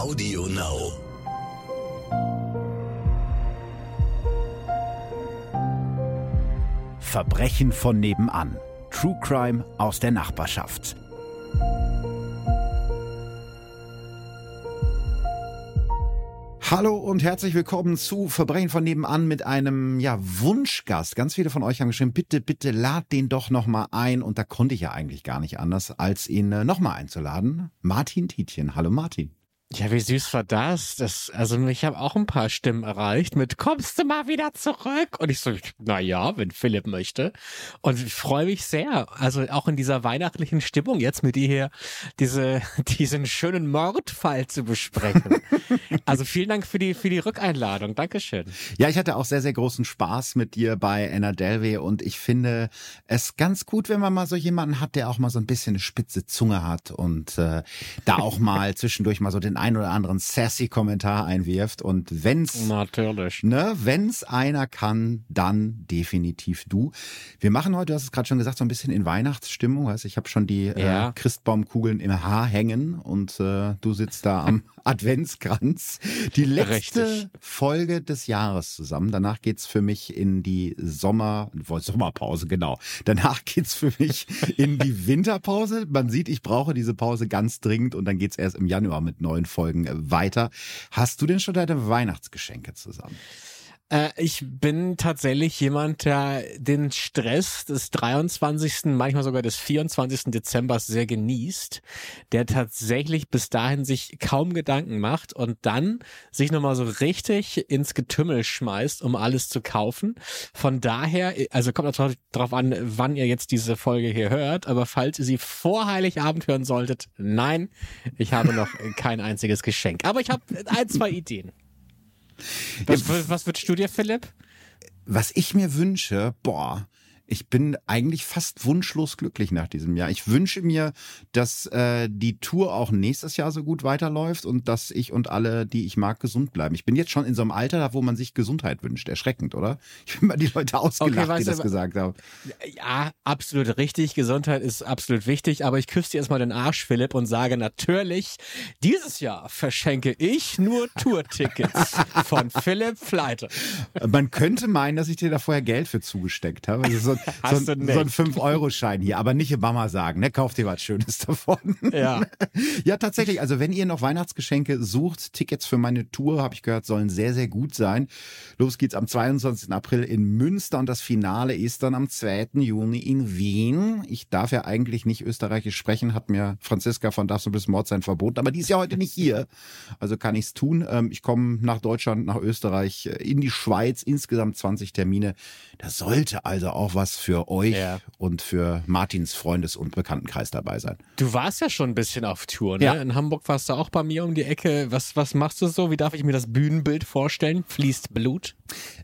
Audio Now. Verbrechen von nebenan. True Crime aus der Nachbarschaft. Hallo und herzlich willkommen zu Verbrechen von nebenan mit einem ja Wunschgast. Ganz viele von euch haben geschrieben, bitte, bitte lad den doch noch mal ein und da konnte ich ja eigentlich gar nicht anders, als ihn äh, noch mal einzuladen. Martin Tietjen. Hallo Martin. Ja, wie süß war das? das also ich habe auch ein paar Stimmen erreicht mit kommst du mal wieder zurück? Und ich so, na ja, wenn Philipp möchte. Und ich freue mich sehr. Also auch in dieser weihnachtlichen Stimmung jetzt mit dir hier diese, diesen schönen Mordfall zu besprechen. also vielen Dank für die, für die Rückeinladung. Dankeschön. Ja, ich hatte auch sehr, sehr großen Spaß mit dir bei Anna Delvey und ich finde es ganz gut, wenn man mal so jemanden hat, der auch mal so ein bisschen eine spitze Zunge hat und äh, da auch mal zwischendurch mal so den ein oder anderen sassy Kommentar einwirft. Und wenn's, Natürlich. ne, wenn's einer kann, dann definitiv du. Wir machen heute, du hast es gerade schon gesagt, so ein bisschen in Weihnachtsstimmung. Weißt, ich habe schon die Ja. äh, Christbaumkugeln im Haar hängen und äh, du sitzt da am Adventskranz. Die letzte Richtig. Folge des Jahres zusammen. Danach geht's für mich in die Sommer, Sommerpause, genau. Danach geht's für mich in die Winterpause. Man sieht, ich brauche diese Pause ganz dringend und dann geht's erst im Januar mit neuen Folgen äh, weiter. Hast du denn schon deine Weihnachtsgeschenke zusammen? Äh, ich bin tatsächlich jemand, der den Stress des 23., manchmal sogar des 24. Dezembers sehr genießt, der tatsächlich bis dahin sich kaum Gedanken macht und dann sich nochmal so richtig ins Getümmel schmeißt, um alles zu kaufen. Von daher, also kommt natürlich darauf an, wann ihr jetzt diese Folge hier hört, aber falls ihr sie vor Heiligabend hören solltet, nein, ich habe noch kein einziges Geschenk. Aber ich habe ein, zwei Ideen. Was, was wünschst du dir, Philipp? Was ich mir wünsche, boah, ich bin eigentlich fast wunschlos glücklich nach diesem Jahr. Ich wünsche mir, dass äh, die Tour auch nächstes Jahr so gut weiterläuft und dass ich und alle, die ich mag, gesund bleiben. Ich bin jetzt schon in so einem Alter, da, wo man sich Gesundheit wünscht. Erschreckend, oder? Ich bin mal die Leute ausgelacht, weißt die das gesagt haben. Ja, absolut richtig. Gesundheit ist absolut wichtig, aber ich küsse dir erstmal den Arsch, Philipp, und sage natürlich, dieses Jahr verschenke ich nur Tourtickets von Philipp Fleite. Man könnte meinen, dass ich dir da vorher Geld für zugesteckt habe. Also so, Hast so, ein- so ein 5-Euro-Schein hier, aber nicht Mama sagen, ne? Kauf dir was Schönes davon. Ja. Ja, tatsächlich. Also wenn ihr noch Weihnachtsgeschenke sucht, Tickets für meine Tour, habe ich gehört, sollen sehr, sehr gut sein. Los geht's am 22. April in Münster und das Finale ist dann am 2. Juni in Wien. Ich darf ja eigentlich nicht österreichisch sprechen, hat mir Franziska von Darfst du bis Mord sein verboten, aber die ist ja heute nicht hier. Also kann ich's tun. Ähm, Ich komme nach Deutschland, nach Österreich, äh, in die Schweiz, insgesamt 20 Termine. Da sollte also auch was für euch Ja. und für Martins Freundes- und Bekanntenkreis dabei sein. Du warst ja schon ein bisschen auf Tour, ne? Ja. In Hamburg warst du auch bei mir um die Ecke. Was, was machst du so? Wie darf ich mir das Bühnenbild vorstellen? Fließt Blut?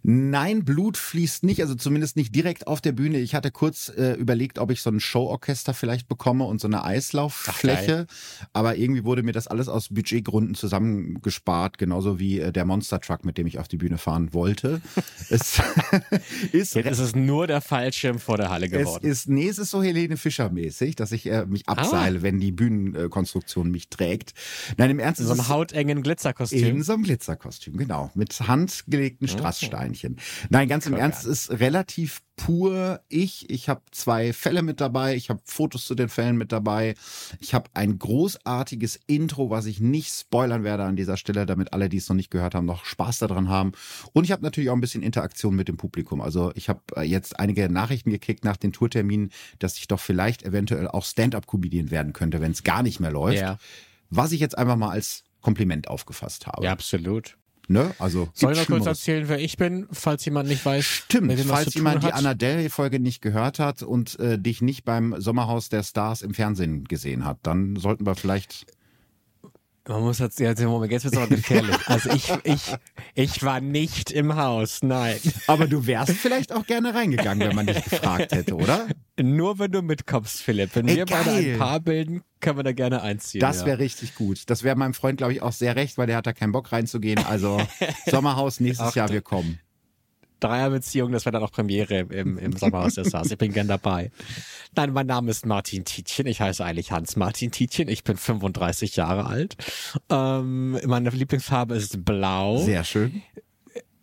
Nein, Blut fließt nicht, also zumindest nicht direkt auf der Bühne. Ich hatte kurz äh, überlegt, ob ich so ein Showorchester vielleicht bekomme und so eine Eislauffläche, aber irgendwie wurde mir das alles aus Budgetgründen zusammengespart, genauso wie äh, der Monster Truck, mit dem ich auf die Bühne fahren wollte. es ist Jetzt ist es nur der Fallschirm vor der Halle es geworden. ist, nee, es ist so Helene Fischer mäßig, dass ich äh, mich abseile, wenn die Bühnenkonstruktion mich trägt. Nein, im Ernst, In es so einem hautengen Glitzerkostüm. in so einem Glitzerkostüm, genau. Mit handgelegten Strasssteinchen. Nein, ganz im Ernst, es ist relativ pur ich. Ich habe zwei Fälle mit dabei. Ich habe Fotos zu den Fällen mit dabei. Ich habe ein großartiges Intro, was ich nicht spoilern werde an dieser Stelle, damit alle, die es noch nicht gehört haben, noch Spaß daran haben. Und ich habe natürlich auch ein bisschen Interaktion mit dem Publikum. Also ich habe äh, jetzt einige Nachrichten gekriegt nach den Tourterminen, dass ich doch vielleicht eventuell auch Stand-up-Comedian werden könnte, wenn es gar nicht mehr läuft. Ja. Was ich jetzt einfach mal als Kompliment aufgefasst habe. Ja, absolut. Ne? Also Soll ich noch kurz erzählen, wer ich bin, falls jemand nicht weiß? Stimmt, falls jemand die? Anna Del Folge nicht gehört hat und äh, dich nicht beim Sommerhaus der Stars im Fernsehen gesehen hat, dann sollten wir vielleicht Man muss jetzt, ja, Moment, jetzt wird's aber gefährlich. Also ich, ich, ich war nicht im Haus, nein. Aber du wärst vielleicht auch gerne reingegangen, wenn man dich gefragt hätte, oder? Nur wenn du mitkommst, Philipp. Wenn Ey, wir beide geil. ein Paar bilden, können wir da gerne einziehen. Das ja. wäre richtig gut. Das wäre meinem Freund, glaube ich, auch sehr recht, weil der hat da keinen Bock reinzugehen. Also Sommerhaus nächstes Ach, Jahr, wir kommen. Dreierbeziehung, das wäre dann auch Premiere im, im Sommerhaus der Stars. Ich bin gern dabei. Nein, mein Name ist Martin Tietjen. Ich heiße eigentlich Hans-Martin Tietjen. Ich bin 35 Jahre alt. Ähm, meine Lieblingsfarbe ist blau. Sehr schön.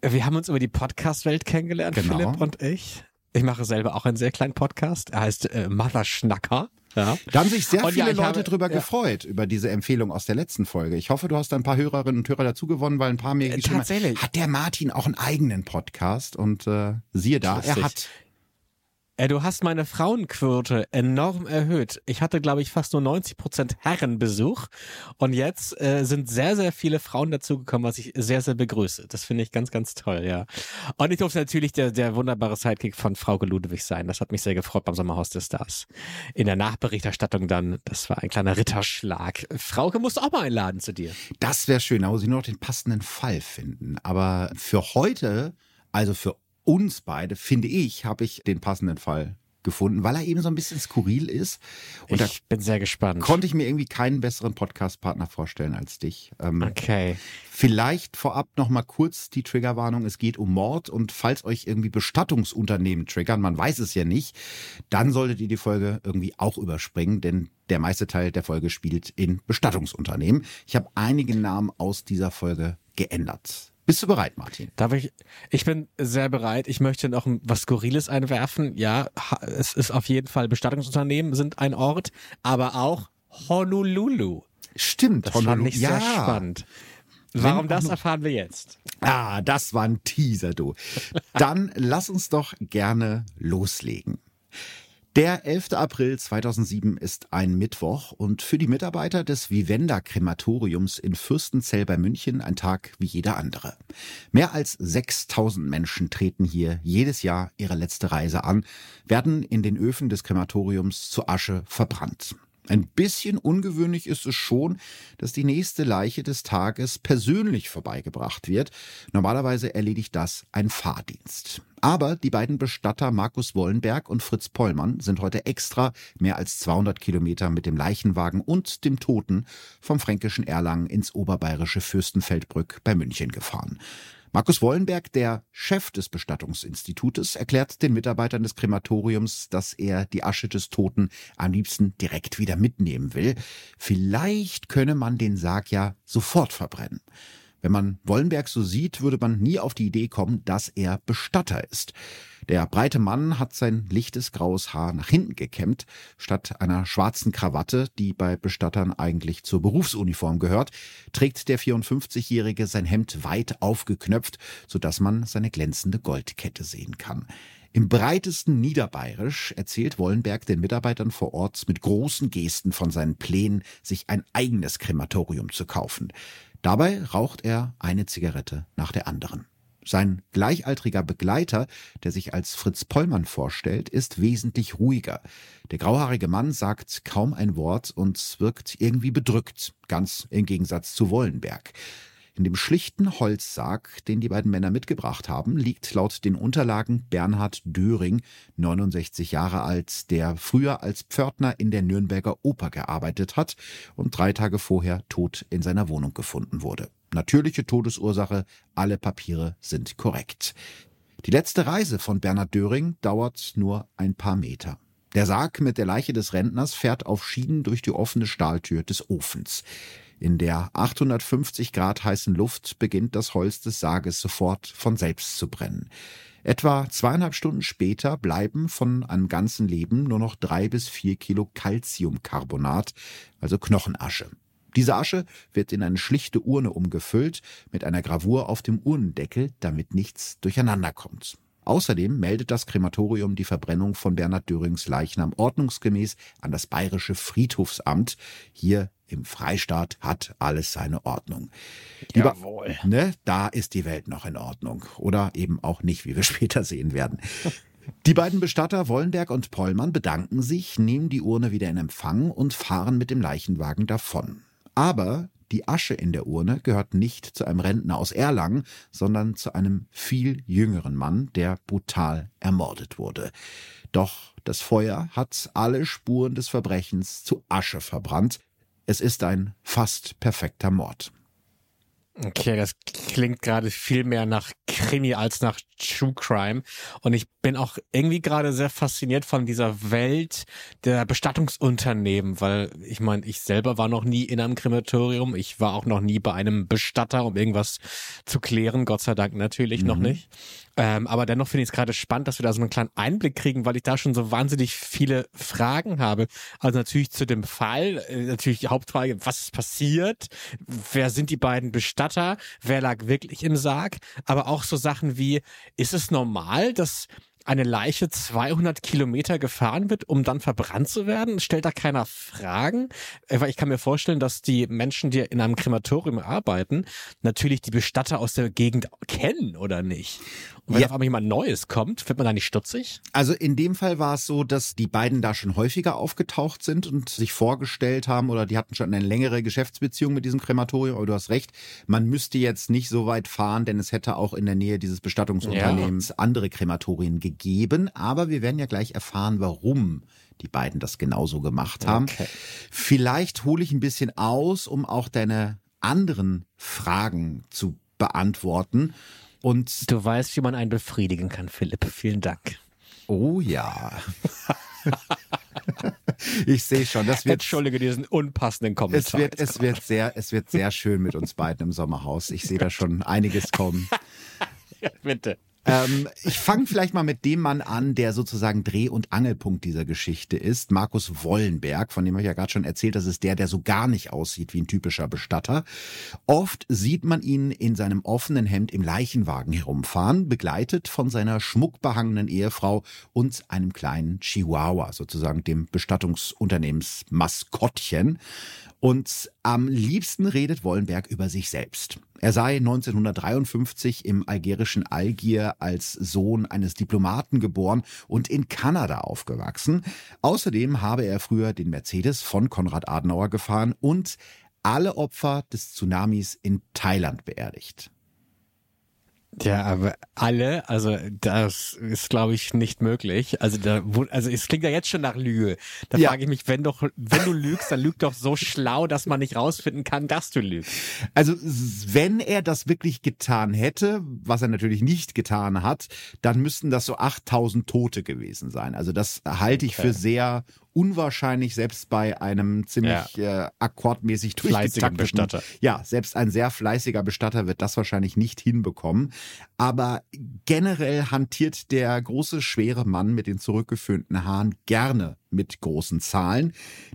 Wir haben uns über die Podcast-Welt kennengelernt, Genau. Philipp und ich. Ich mache selber auch einen sehr kleinen Podcast. Er heißt äh, Mother Schnacker. Ja. Da haben sich sehr Und ja, viele ich Leute habe- drüber ja. gefreut, über diese Empfehlung aus der letzten Folge. Ich hoffe, du hast ein paar Hörerinnen und Hörer dazu gewonnen, weil ein paar mir geschrieben haben, Äh, tatsächlich. hat der Martin auch einen eigenen Podcast und äh, siehe da, er hat. Äh, du hast meine Frauenquote enorm erhöht. Ich hatte, glaube ich, fast nur 90 Prozent Herrenbesuch. Und jetzt äh, sind sehr, sehr viele Frauen dazugekommen, was ich sehr, sehr begrüße. Das finde ich ganz, ganz toll, ja. Und ich durfte natürlich der, der wunderbare Sidekick von Frauke Ludwig sein. Das hat mich sehr gefreut beim Sommerhaus der Stars. In der Nachberichterstattung dann, das war ein kleiner Ritterschlag. Frauke musst du auch mal einladen zu dir. Das wäre schön, da muss ich nur noch den passenden Fall finden. Aber für heute, also für uns beide, finde ich, habe ich den passenden Fall gefunden, weil er eben so ein bisschen skurril ist. Und ich bin sehr gespannt. konnte ich mir irgendwie keinen besseren Podcast-Partner vorstellen als dich. Ähm, Okay. Vielleicht vorab noch mal kurz die Triggerwarnung. Es geht um Mord und falls euch irgendwie Bestattungsunternehmen triggern, man weiß es ja nicht, dann solltet ihr die Folge irgendwie auch überspringen, denn der meiste Teil der Folge spielt in Bestattungsunternehmen. Ich habe einige Namen aus dieser Folge geändert. Bist du bereit, Martin? Darf ich? Ich bin sehr bereit. Ich möchte noch was Skurriles einwerfen. Ja, es ist auf jeden Fall Bestattungsunternehmen sind ein Ort, aber auch Honolulu. Stimmt, Das fand Honolulu. ich sehr spannend. Warum das erfahren wir jetzt? Ah, das war ein Teaser, du. Dann lass uns doch gerne loslegen. Der 11. April 2007 ist ein Mittwoch und für die Mitarbeiter des Vivenda Krematoriums in Fürstenzell bei München ein Tag wie jeder andere. Mehr als 6000 Menschen treten hier jedes Jahr ihre letzte Reise an, werden in den Öfen des Krematoriums zu Asche verbrannt. Ein bisschen ungewöhnlich ist es schon, dass die nächste Leiche des Tages persönlich vorbeigebracht wird. Normalerweise erledigt das ein Fahrdienst. Aber die beiden Bestatter Markus Wollenberg und Fritz Pollmann sind heute extra mehr als 200 Kilometer mit dem Leichenwagen und dem Toten vom fränkischen Erlangen ins oberbayerische Fürstenfeldbrück bei München gefahren. Markus Wollenberg, der Chef des Bestattungsinstitutes, erklärt den Mitarbeitern des Krematoriums, dass er die Asche des Toten am liebsten direkt wieder mitnehmen will. Vielleicht könne man den Sarg ja sofort verbrennen. Wenn man Wollenberg so sieht, würde man nie auf die Idee kommen, dass er Bestatter ist. Der breite Mann hat sein lichtes graues Haar nach hinten gekämmt, statt einer schwarzen Krawatte, die bei Bestattern eigentlich zur Berufsuniform gehört, trägt der 54-Jährige sein Hemd weit aufgeknöpft, sodass man seine glänzende Goldkette sehen kann. Im breitesten Niederbayerisch erzählt Wollenberg den Mitarbeitern vor Ort mit großen Gesten von seinen Plänen, sich ein eigenes Krematorium zu kaufen. Dabei raucht er eine Zigarette nach der anderen. Sein gleichaltriger Begleiter, der sich als Fritz Pollmann vorstellt, ist wesentlich ruhiger. Der grauhaarige Mann sagt kaum ein Wort und wirkt irgendwie bedrückt, ganz im Gegensatz zu Wollenberg. In dem schlichten Holzsarg, den die beiden Männer mitgebracht haben, liegt laut den Unterlagen Bernhard Döring, 69 Jahre alt, der früher als Pförtner in der Nürnberger Oper gearbeitet hat und drei Tage vorher tot in seiner Wohnung gefunden wurde. Natürliche Todesursache, alle Papiere sind korrekt. Die letzte Reise von Bernhard Döring dauert nur ein paar Meter. Der Sarg mit der Leiche des Rentners fährt auf Schienen durch die offene Stahltür des Ofens. In der 850 Grad heißen Luft beginnt das Holz des Sarges sofort von selbst zu brennen. Etwa zweieinhalb Stunden später bleiben von einem ganzen Leben nur noch drei bis vier Kilo Calciumcarbonat, also Knochenasche. Diese Asche wird in eine schlichte Urne umgefüllt, mit einer Gravur auf dem Urnendeckel, damit nichts durcheinander kommt. Außerdem meldet das Krematorium die Verbrennung von Bernhard Dörings Leichnam ordnungsgemäß an das Bayerische Friedhofsamt. Hier im Freistaat hat alles seine Ordnung. Lieber, Jawohl. ne, da ist die Welt noch in Ordnung. Oder eben auch nicht, wie wir später sehen werden. Die beiden Bestatter Wollenberg und Pollmann bedanken sich, nehmen die Urne wieder in Empfang und fahren mit dem Leichenwagen davon. Aber die Asche in der Urne gehört nicht zu einem Rentner aus Erlangen, sondern zu einem viel jüngeren Mann, der brutal ermordet wurde. Doch das Feuer hat alle Spuren des Verbrechens zu Asche verbrannt. Es ist ein fast perfekter Mord. Okay, das klingt gerade viel mehr nach Krimi als nach True Crime. Und ich bin auch irgendwie gerade sehr fasziniert von dieser Welt der Bestattungsunternehmen, weil ich meine, ich selber war noch nie in einem Krematorium. Ich war auch noch nie bei einem Bestatter, um irgendwas zu klären. Gott sei Dank natürlich mhm. noch nicht. Ähm, aber dennoch finde ich es gerade spannend, dass wir da so einen kleinen Einblick kriegen, weil ich da schon so wahnsinnig viele Fragen habe. Also natürlich zu dem Fall, äh, natürlich die Hauptfrage, was ist passiert? Wer sind die beiden Bestatter? Wer lag wirklich im Sarg? Aber auch so Sachen wie, ist es normal, dass eine Leiche 200 Kilometer gefahren wird, um dann verbrannt zu werden? Stellt da keiner Fragen? Äh, weil ich kann mir vorstellen, dass die Menschen, die in einem Krematorium arbeiten, natürlich die Bestatter aus der Gegend kennen, oder nicht? Und wenn ja. auf einmal jemand Neues kommt, wird man da nicht stutzig? Also in dem Fall war es so, dass die beiden da schon häufiger aufgetaucht sind und sich vorgestellt haben oder die hatten schon eine längere Geschäftsbeziehung mit diesem Krematorium. Aber du hast recht, man müsste jetzt nicht so weit fahren, denn es hätte auch in der Nähe dieses Bestattungsunternehmens ja. andere Krematorien gegeben. Aber wir werden ja gleich erfahren, warum die beiden das genauso gemacht haben. Okay. Vielleicht hole ich ein bisschen aus, um auch deine anderen Fragen zu beantworten. Und du weißt, wie man einen befriedigen kann, Philipp. Vielen Dank. Oh ja. ich sehe schon, das wird. Entschuldige diesen unpassenden Kommentar. Es wird, es wird sehr, es wird sehr schön mit uns beiden im Sommerhaus. Ich sehe da schon einiges kommen. ja, bitte. Ähm, ich fange vielleicht mal mit dem Mann an, der sozusagen Dreh- und Angelpunkt dieser Geschichte ist. Markus Wollenberg, von dem habe ich ja gerade schon erzählt, das ist der, der so gar nicht aussieht wie ein typischer Bestatter. Oft sieht man ihn in seinem offenen Hemd im Leichenwagen herumfahren, begleitet von seiner schmuckbehangenen Ehefrau und einem kleinen Chihuahua, sozusagen dem Bestattungsunternehmensmaskottchen. Und am liebsten redet Wollenberg über sich selbst. Er sei 1953 im algerischen Algier als Sohn eines Diplomaten geboren und in Kanada aufgewachsen. Außerdem habe er früher den Mercedes von Konrad Adenauer gefahren und alle Opfer des Tsunamis in Thailand beerdigt. Ja, aber alle, also das ist, glaube ich, nicht möglich. Also da, also es klingt ja jetzt schon nach Lüge. Da ja. frage ich mich, wenn doch, wenn du lügst, dann lüg doch so schlau, dass man nicht rausfinden kann, dass du lügst. Also wenn er das wirklich getan hätte, was er natürlich nicht getan hat, dann müssten das so 8000 Tote gewesen sein. Also das halte ich okay. für sehr unwahrscheinlich, selbst bei einem ziemlich ja. äh, akkordmäßig durchgetakteten Bestatter. Ja, selbst ein sehr fleißiger Bestatter wird das wahrscheinlich nicht hinbekommen. Aber generell hantiert der große, schwere Mann mit den zurückgeführten Haaren gerne mit großen Zahlen.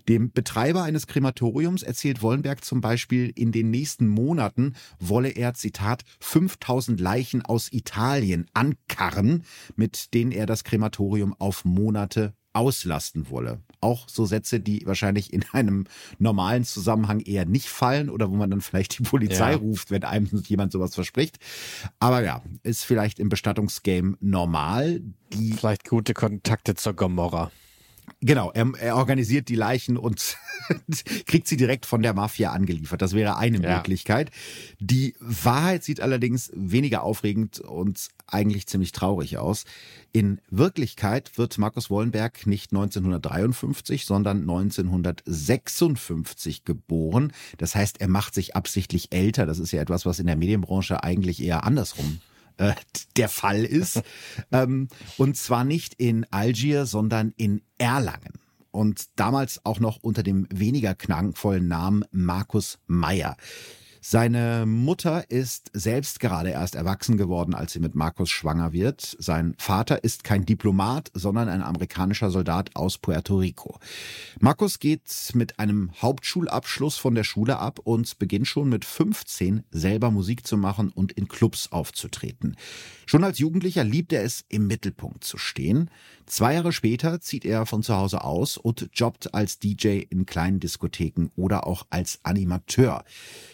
Dem Betreiber eines Krematoriums erzählt Wollenberg zum Beispiel, in den nächsten Monaten wolle er, Zitat, 5000 Leichen aus Italien ankarren, mit denen er das Krematorium auf Monate auslasten wolle. Auch so Sätze, die wahrscheinlich in einem normalen Zusammenhang eher nicht fallen oder wo man dann vielleicht die Polizei ja. ruft, wenn einem jemand sowas verspricht. Aber ja, ist vielleicht im Bestattungsgame normal. Die vielleicht gute Kontakte zur Gomorra. Genau, er, er organisiert die Leichen und kriegt sie direkt von der Mafia angeliefert. Das wäre eine ja. Möglichkeit. Die Wahrheit sieht allerdings weniger aufregend und eigentlich ziemlich traurig aus. In Wirklichkeit wird Markus Wollenberg nicht 1953, sondern 1956 geboren. Das heißt, er macht sich absichtlich älter. Das ist ja etwas, was in der Medienbranche eigentlich eher andersrum äh, der Fall ist. ähm, und zwar nicht in Algier, sondern in Erlangen. Und damals auch noch unter dem weniger knankvollen Namen Markus Meyer. Seine Mutter ist selbst gerade erst erwachsen geworden, als sie mit Markus schwanger wird. Sein Vater ist kein Diplomat, sondern ein amerikanischer Soldat aus Puerto Rico. Markus geht mit einem Hauptschulabschluss von der Schule ab und beginnt schon mit 15 selber Musik zu machen und in Clubs aufzutreten. Schon als Jugendlicher liebt er es, im Mittelpunkt zu stehen. Zwei Jahre später zieht er von zu Hause aus und jobbt als DJ in kleinen Diskotheken oder auch als Animateur.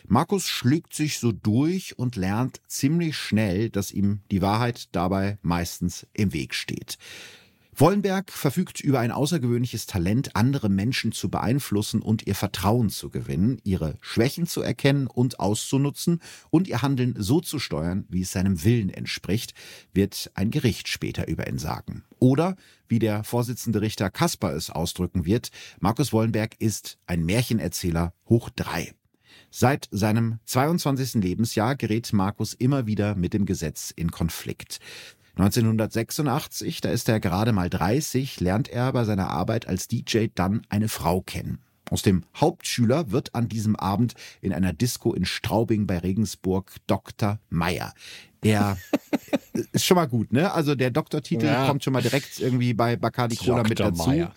Markus schlägt sich so durch und lernt ziemlich schnell, dass ihm die Wahrheit dabei meistens im Weg steht. Wollenberg verfügt über ein außergewöhnliches Talent, andere Menschen zu beeinflussen und ihr Vertrauen zu gewinnen, ihre Schwächen zu erkennen und auszunutzen und ihr Handeln so zu steuern, wie es seinem Willen entspricht, wird ein Gericht später über ihn sagen. Oder, wie der Vorsitzende Richter Kasper es ausdrücken wird, Markus Wollenberg ist ein Märchenerzähler hoch drei. Seit seinem 22. Lebensjahr gerät Markus immer wieder mit dem Gesetz in Konflikt. 1986, da ist er gerade mal 30, lernt er bei seiner Arbeit als DJ dann eine Frau kennen. Aus dem Hauptschüler wird an diesem Abend in einer Disco in Straubing bei Regensburg Dr. Meyer. Er ist schon mal gut, ne? Also der Doktortitel ja. kommt schon mal direkt irgendwie bei Bacardi Cola mit dazu. Meyer.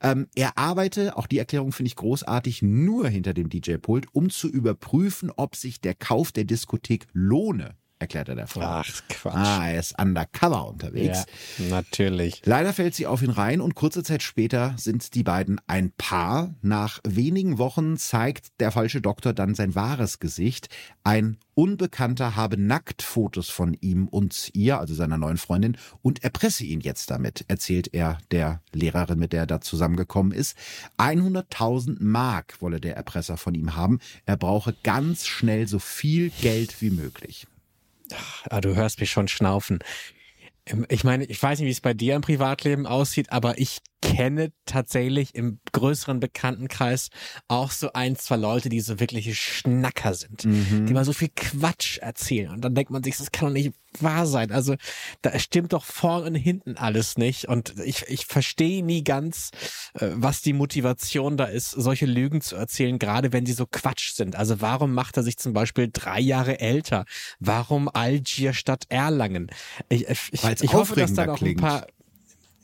Ähm, er arbeite, auch die Erklärung finde ich großartig, nur hinter dem DJ-Pult, um zu überprüfen, ob sich der Kauf der Diskothek lohne erklärt er davor. Ach, Quatsch. Ah, er ist undercover unterwegs. Ja, natürlich. Leider fällt sie auf ihn rein und kurze Zeit später sind die beiden ein Paar. Nach wenigen Wochen zeigt der falsche Doktor dann sein wahres Gesicht. Ein Unbekannter habe Nacktfotos von ihm und ihr, also seiner neuen Freundin, und erpresse ihn jetzt damit, erzählt er der Lehrerin, mit der er da zusammengekommen ist. 100.000 Mark wolle der Erpresser von ihm haben. Er brauche ganz schnell so viel Geld wie möglich. Ah, du hörst mich schon schnaufen. Ähm, ich meine, ich weiß nicht, wie es bei dir im Privatleben aussieht, aber ich kenne tatsächlich im größeren Bekanntenkreis auch so ein, zwei Leute, die so wirkliche Schnacker sind, mhm. die mal so viel Quatsch erzählen. Und dann denkt man sich, das kann doch nicht wahr sein. Also da stimmt doch vorn und hinten alles nicht. Und ich, ich verstehe nie ganz, äh, was die Motivation da ist, solche Lügen zu erzählen, gerade wenn sie so Quatsch sind. Also warum macht er sich zum Beispiel drei Jahre älter? Warum Algier statt Erlangen? Ich, ich, ich hoffe, dass da noch ein paar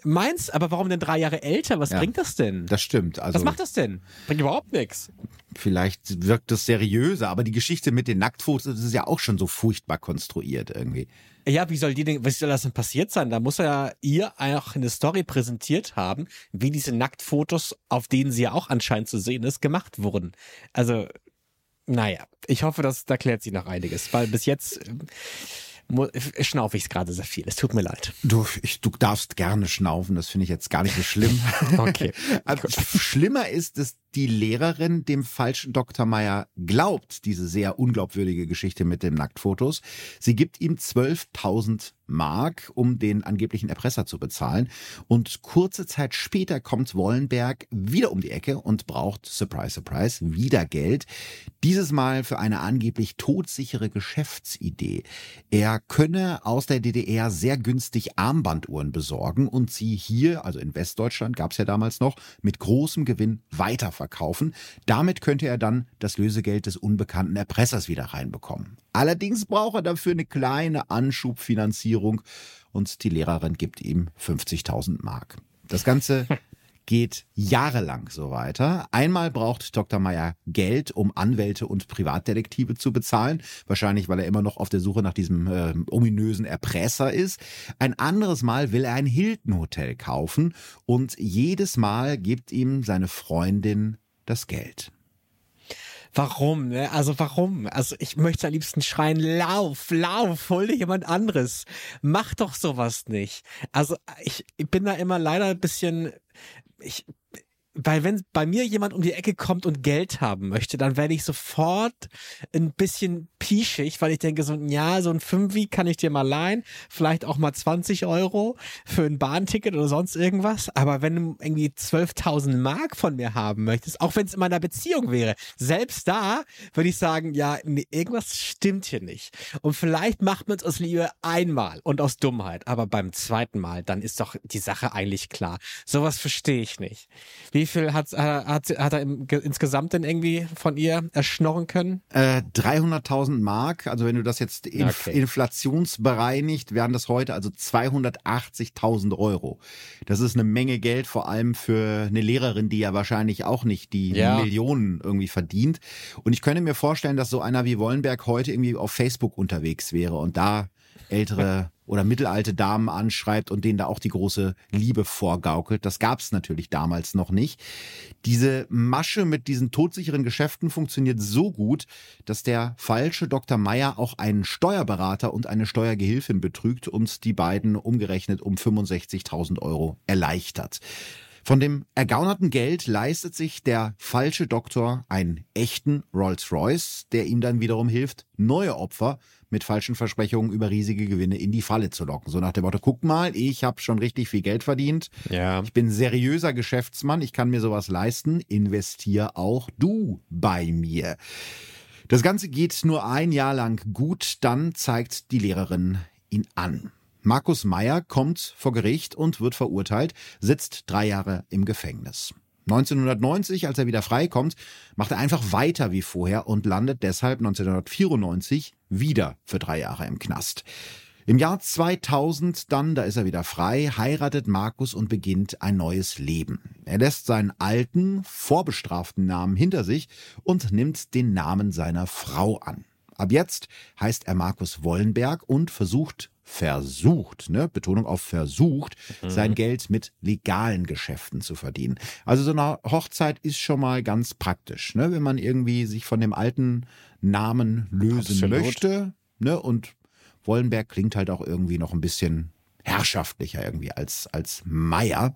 Meins, aber warum denn drei Jahre älter? Was ja, bringt das denn? Das stimmt. Also, Was macht das denn? Bringt überhaupt nichts. Vielleicht wirkt das seriöser, aber die Geschichte mit den Nacktfotos ist ja auch schon so furchtbar konstruiert irgendwie. Ja, wie soll die denn, was soll das denn passiert sein? Da muss er ja ihr auch eine Story präsentiert haben, wie diese Nacktfotos, auf denen sie ja auch anscheinend zu sehen ist, gemacht wurden. Also, naja, ich hoffe, dass da klärt sich noch einiges, weil bis jetzt schnaufe ich es gerade sehr viel. Es tut mir leid. Du, ich, du darfst gerne schnaufen, das finde ich jetzt gar nicht so schlimm. okay. also, schlimmer ist, dass die Lehrerin dem falschen Dr. Meyer glaubt, diese sehr unglaubwürdige Geschichte mit den Nacktfotos. Sie gibt ihm 12.000 Mark, um den angeblichen Erpresser zu bezahlen. Und kurze Zeit später kommt Wollenberg wieder um die Ecke und braucht, surprise, surprise, wieder Geld. Dieses Mal für eine angeblich todsichere Geschäftsidee. Er könne aus der DDR sehr günstig Armbanduhren besorgen und sie hier, also in Westdeutschland gab es ja damals noch, mit großem Gewinn weiterverkaufen verkaufen. Damit könnte er dann das Lösegeld des unbekannten Erpressers wieder reinbekommen. Allerdings braucht er dafür eine kleine Anschubfinanzierung und die Lehrerin gibt ihm 50.000 Mark. Das Ganze geht jahrelang so weiter. Einmal braucht Dr. Meyer Geld, um Anwälte und Privatdetektive zu bezahlen. Wahrscheinlich, weil er immer noch auf der Suche nach diesem äh, ominösen Erpresser ist. Ein anderes Mal will er ein Hilton-Hotel kaufen und jedes Mal gibt ihm seine Freundin das Geld. Warum, ne? Also warum? Also ich möchte am liebsten schreien, lauf, lauf, hol dir jemand anderes. Mach doch sowas nicht. Also ich, ich bin da immer leider ein bisschen ich, weil wenn bei mir jemand um die Ecke kommt und Geld haben möchte, dann werde ich sofort ein bisschen pieschig, weil ich denke so, ja, so ein Fünfi kann ich dir mal leihen, vielleicht auch mal 20 Euro für ein Bahnticket oder sonst irgendwas. Aber wenn du irgendwie 12.000 Mark von mir haben möchtest, auch wenn es in meiner Beziehung wäre, selbst da würde ich sagen, ja, nee, irgendwas stimmt hier nicht. Und vielleicht macht man es aus Liebe einmal und aus Dummheit, aber beim zweiten Mal, dann ist doch die Sache eigentlich klar. Sowas verstehe ich nicht. Wie wie viel hat, äh, hat, hat er im, insgesamt denn irgendwie von ihr erschnorren können? Äh, 300.000 Mark. Also wenn du das jetzt inf okay. inflationsbereinigt, wären das heute also 280.000 Euro. Das ist eine Menge Geld, vor allem für eine Lehrerin, die ja wahrscheinlich auch nicht die ja. Millionen irgendwie verdient. Und ich könnte mir vorstellen, dass so einer wie Wollenberg heute irgendwie auf Facebook unterwegs wäre und da ältere oder mittelalte Damen anschreibt und denen da auch die große Liebe vorgaukelt. Das gab es natürlich damals noch nicht. Diese Masche mit diesen todsicheren Geschäften funktioniert so gut, dass der falsche Dr. Meyer auch einen Steuerberater und eine Steuergehilfin betrügt und die beiden umgerechnet um 65.000 Euro erleichtert. Von dem ergaunerten Geld leistet sich der falsche Doktor einen echten Rolls-Royce, der ihm dann wiederum hilft, neue Opfer mit falschen Versprechungen über riesige Gewinne in die Falle zu locken. So nach dem Motto, guck mal, ich habe schon richtig viel Geld verdient. Ja. Ich bin seriöser Geschäftsmann, ich kann mir sowas leisten. Investier auch du bei mir. Das Ganze geht nur ein Jahr lang gut, dann zeigt die Lehrerin ihn an. Markus Meyer kommt vor Gericht und wird verurteilt, sitzt drei Jahre im Gefängnis. 1990, als er wieder freikommt, macht er einfach weiter wie vorher und landet deshalb 1994 wieder für drei Jahre im Knast. Im Jahr 2000 dann, da ist er wieder frei, heiratet Markus und beginnt ein neues Leben. Er lässt seinen alten, vorbestraften Namen hinter sich und nimmt den Namen seiner Frau an. Ab jetzt heißt er Markus Wollenberg und versucht versucht, ne, Betonung auf versucht, mhm. sein Geld mit legalen Geschäften zu verdienen. Also so eine Hochzeit ist schon mal ganz praktisch, ne, wenn man irgendwie sich von dem alten Namen lösen Absolut. möchte, ne, und Wollenberg klingt halt auch irgendwie noch ein bisschen herrschaftlicher irgendwie als, als Meier.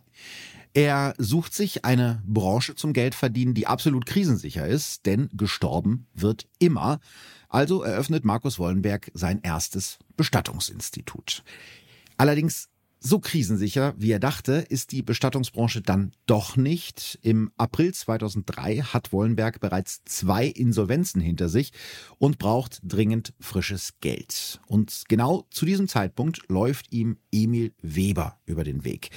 Er sucht sich eine Branche zum Geldverdienen, die absolut krisensicher ist, denn gestorben wird immer. Also eröffnet Markus Wollenberg sein erstes Bestattungsinstitut. Allerdings so krisensicher, wie er dachte, ist die Bestattungsbranche dann doch nicht. Im April 2003 hat Wollenberg bereits zwei Insolvenzen hinter sich und braucht dringend frisches Geld. Und genau zu diesem Zeitpunkt läuft ihm Emil Weber über den Weg.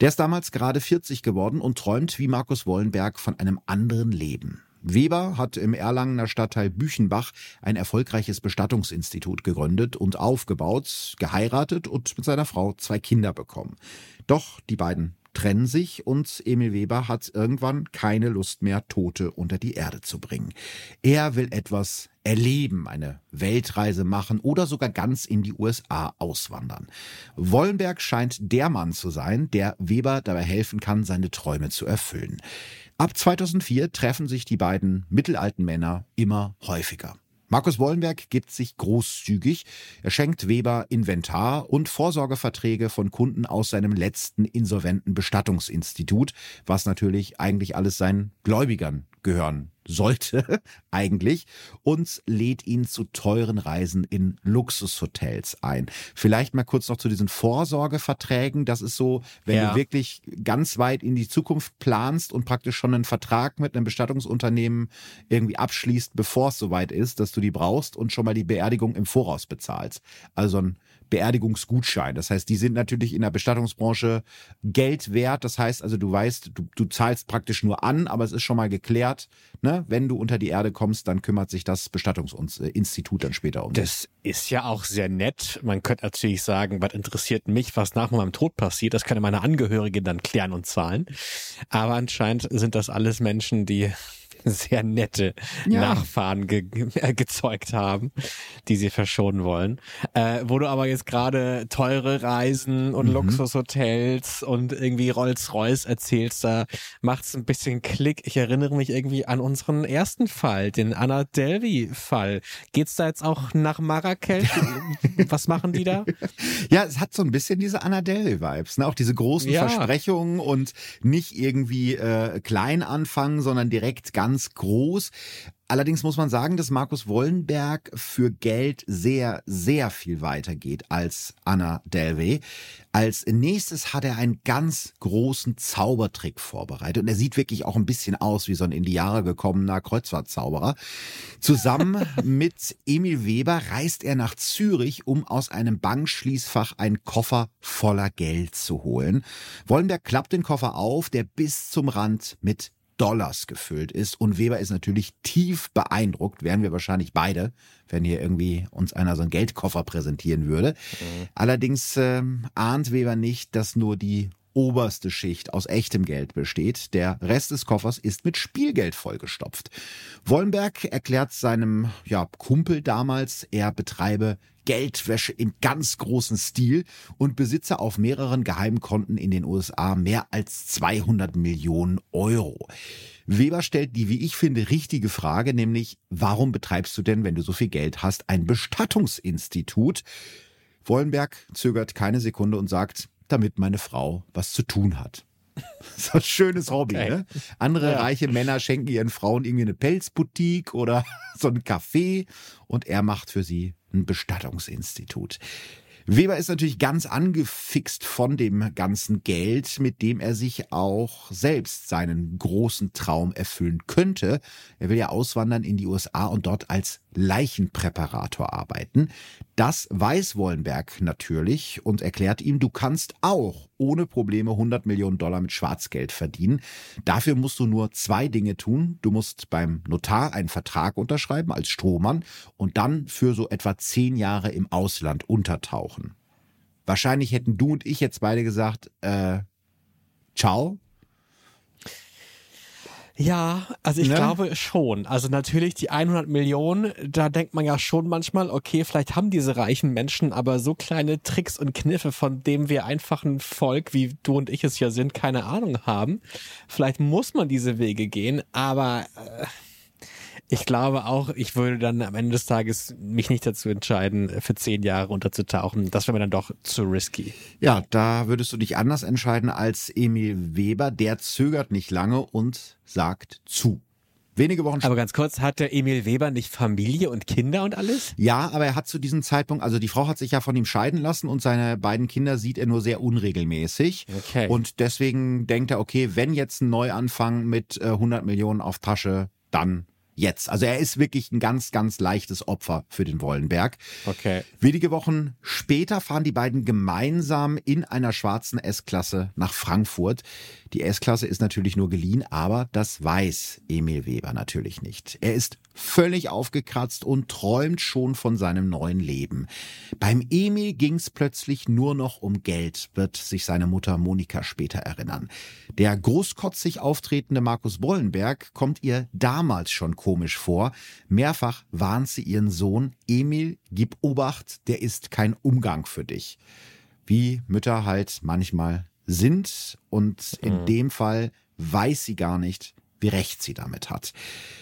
Der ist damals gerade 40 geworden und träumt wie Markus Wollenberg von einem anderen Leben. Weber hat im Erlangener Stadtteil Büchenbach ein erfolgreiches Bestattungsinstitut gegründet und aufgebaut, geheiratet und mit seiner Frau zwei Kinder bekommen. Doch die beiden trennen sich und Emil Weber hat irgendwann keine Lust mehr, Tote unter die Erde zu bringen. Er will etwas erleben, eine Weltreise machen oder sogar ganz in die USA auswandern. Wollenberg scheint der Mann zu sein, der Weber dabei helfen kann, seine Träume zu erfüllen. Ab 2004 treffen sich die beiden mittelalten Männer immer häufiger. Markus Wollenberg gibt sich großzügig. Er schenkt Weber Inventar und Vorsorgeverträge von Kunden aus seinem letzten insolventen Bestattungsinstitut, was natürlich eigentlich alles seinen Gläubigern gehören sollte eigentlich, und lädt ihn zu teuren Reisen in Luxushotels ein. Vielleicht mal kurz noch zu diesen Vorsorgeverträgen. Das ist so, wenn ja. du wirklich ganz weit in die Zukunft planst und praktisch schon einen Vertrag mit einem Bestattungsunternehmen irgendwie abschließt, bevor es soweit ist, dass du die brauchst und schon mal die Beerdigung im Voraus bezahlst. Also ein Beerdigungsgutschein. Das heißt, die sind natürlich in der Bestattungsbranche Geld wert. Das heißt also, du weißt, du, du zahlst praktisch nur an, aber es ist schon mal geklärt, ne? wenn du unter die Erde kommst, dann kümmert sich das Bestattungsinstitut dann später um. Das ist ja auch sehr nett. Man könnte natürlich sagen, was interessiert mich, was nach meinem Tod passiert? Das können meine Angehörigen dann klären und zahlen. Aber anscheinend sind das alles Menschen, die sehr nette ja. Nachfahren ge äh, gezeugt haben, die sie verschonen wollen. Äh, wo du aber jetzt gerade teure Reisen und mhm. Luxushotels und irgendwie Rolls-Royce erzählst, da macht's ein bisschen Klick. Ich erinnere mich irgendwie an unseren ersten Fall, den Anna Delvey-Fall. Geht's da jetzt auch nach Marrakesch? Was machen die da? Ja, es hat so ein bisschen diese Anna Delvey-Vibes, ne? auch diese großen ja. Versprechungen und nicht irgendwie äh, klein anfangen, sondern direkt ganz ganz groß. Allerdings muss man sagen, dass Markus Wollenberg für Geld sehr, sehr viel weiter geht als Anna Delvey. Als nächstes hat er einen ganz großen Zaubertrick vorbereitet und er sieht wirklich auch ein bisschen aus wie so ein in die Jahre gekommener Kreuzfahrtzauberer. Zusammen mit Emil Weber reist er nach Zürich, um aus einem Bankschließfach einen Koffer voller Geld zu holen. Wollenberg klappt den Koffer auf, der bis zum Rand mit Dollars gefüllt ist. Und Weber ist natürlich tief beeindruckt, wären wir wahrscheinlich beide, wenn hier irgendwie uns einer so einen Geldkoffer präsentieren würde. Mhm. Allerdings äh, ahnt Weber nicht, dass nur die oberste Schicht aus echtem Geld besteht. Der Rest des Koffers ist mit Spielgeld vollgestopft. Wollenberg erklärt seinem ja, Kumpel damals, er betreibe Geldwäsche im ganz großen Stil und besitze auf mehreren Geheimkonten in den USA mehr als 200 Millionen Euro. Weber stellt die, wie ich finde, richtige Frage, nämlich, warum betreibst du denn, wenn du so viel Geld hast, ein Bestattungsinstitut? Wollenberg zögert keine Sekunde und sagt, damit meine Frau was zu tun hat. So ein schönes Hobby, Okay. ne? Andere Ja. reiche Männer schenken ihren Frauen irgendwie eine Pelzboutique oder so ein Café und er macht für sie ein Bestattungsinstitut. Weber ist natürlich ganz angefixt von dem ganzen Geld, mit dem er sich auch selbst seinen großen Traum erfüllen könnte. Er will ja auswandern in die USA und dort als Leichenpräparator arbeiten. Das weiß Wollenberg natürlich und erklärt ihm, du kannst auch ohne Probleme 100 Millionen Dollar mit Schwarzgeld verdienen. Dafür musst du nur zwei Dinge tun. Du musst beim Notar einen Vertrag unterschreiben als Strohmann und dann für so etwa zehn Jahre im Ausland untertauchen. Wahrscheinlich hätten du und ich jetzt beide gesagt, äh, ciao. Ja, also ich Ne? glaube schon. Also natürlich die 100 Millionen, da denkt man ja schon manchmal, okay, vielleicht haben diese reichen Menschen aber so kleine Tricks und Kniffe, von dem wir einfach ein Volk, wie du und ich es ja sind, keine Ahnung haben. Vielleicht muss man diese Wege gehen, aber äh, ich glaube auch, ich würde dann am Ende des Tages mich nicht dazu entscheiden, für zehn Jahre unterzutauchen. Das wäre mir dann doch zu risky. Ja, da würdest du dich anders entscheiden als Emil Weber. Der zögert nicht lange und sagt zu. Wenige Wochen später. Aber ganz kurz, hat der Emil Weber nicht Familie und Kinder und alles? Ja, aber er hat zu diesem Zeitpunkt, also die Frau hat sich ja von ihm scheiden lassen und seine beiden Kinder sieht er nur sehr unregelmäßig. Okay. Und deswegen denkt er, okay, wenn jetzt ein Neuanfang mit äh, 100 Millionen auf Tasche, dann jetzt. Also er ist wirklich ein ganz, ganz leichtes Opfer für den Wollenberg. Okay. Wenige Wochen später fahren die beiden gemeinsam in einer schwarzen S-Klasse nach Frankfurt. Die S-Klasse ist natürlich nur geliehen, aber das weiß Emil Weber natürlich nicht. Er ist völlig aufgekratzt und träumt schon von seinem neuen Leben. Beim Emil ging's plötzlich nur noch um Geld, wird sich seine Mutter Monika später erinnern. Der großkotzig auftretende Markus Bollenberg kommt ihr damals schon komisch vor. Mehrfach warnt sie ihren Sohn, Emil, gib Obacht, der ist kein Umgang für dich. Wie Mütter halt manchmal sind und in dem Fall weiß sie gar nicht, wie recht sie damit hat.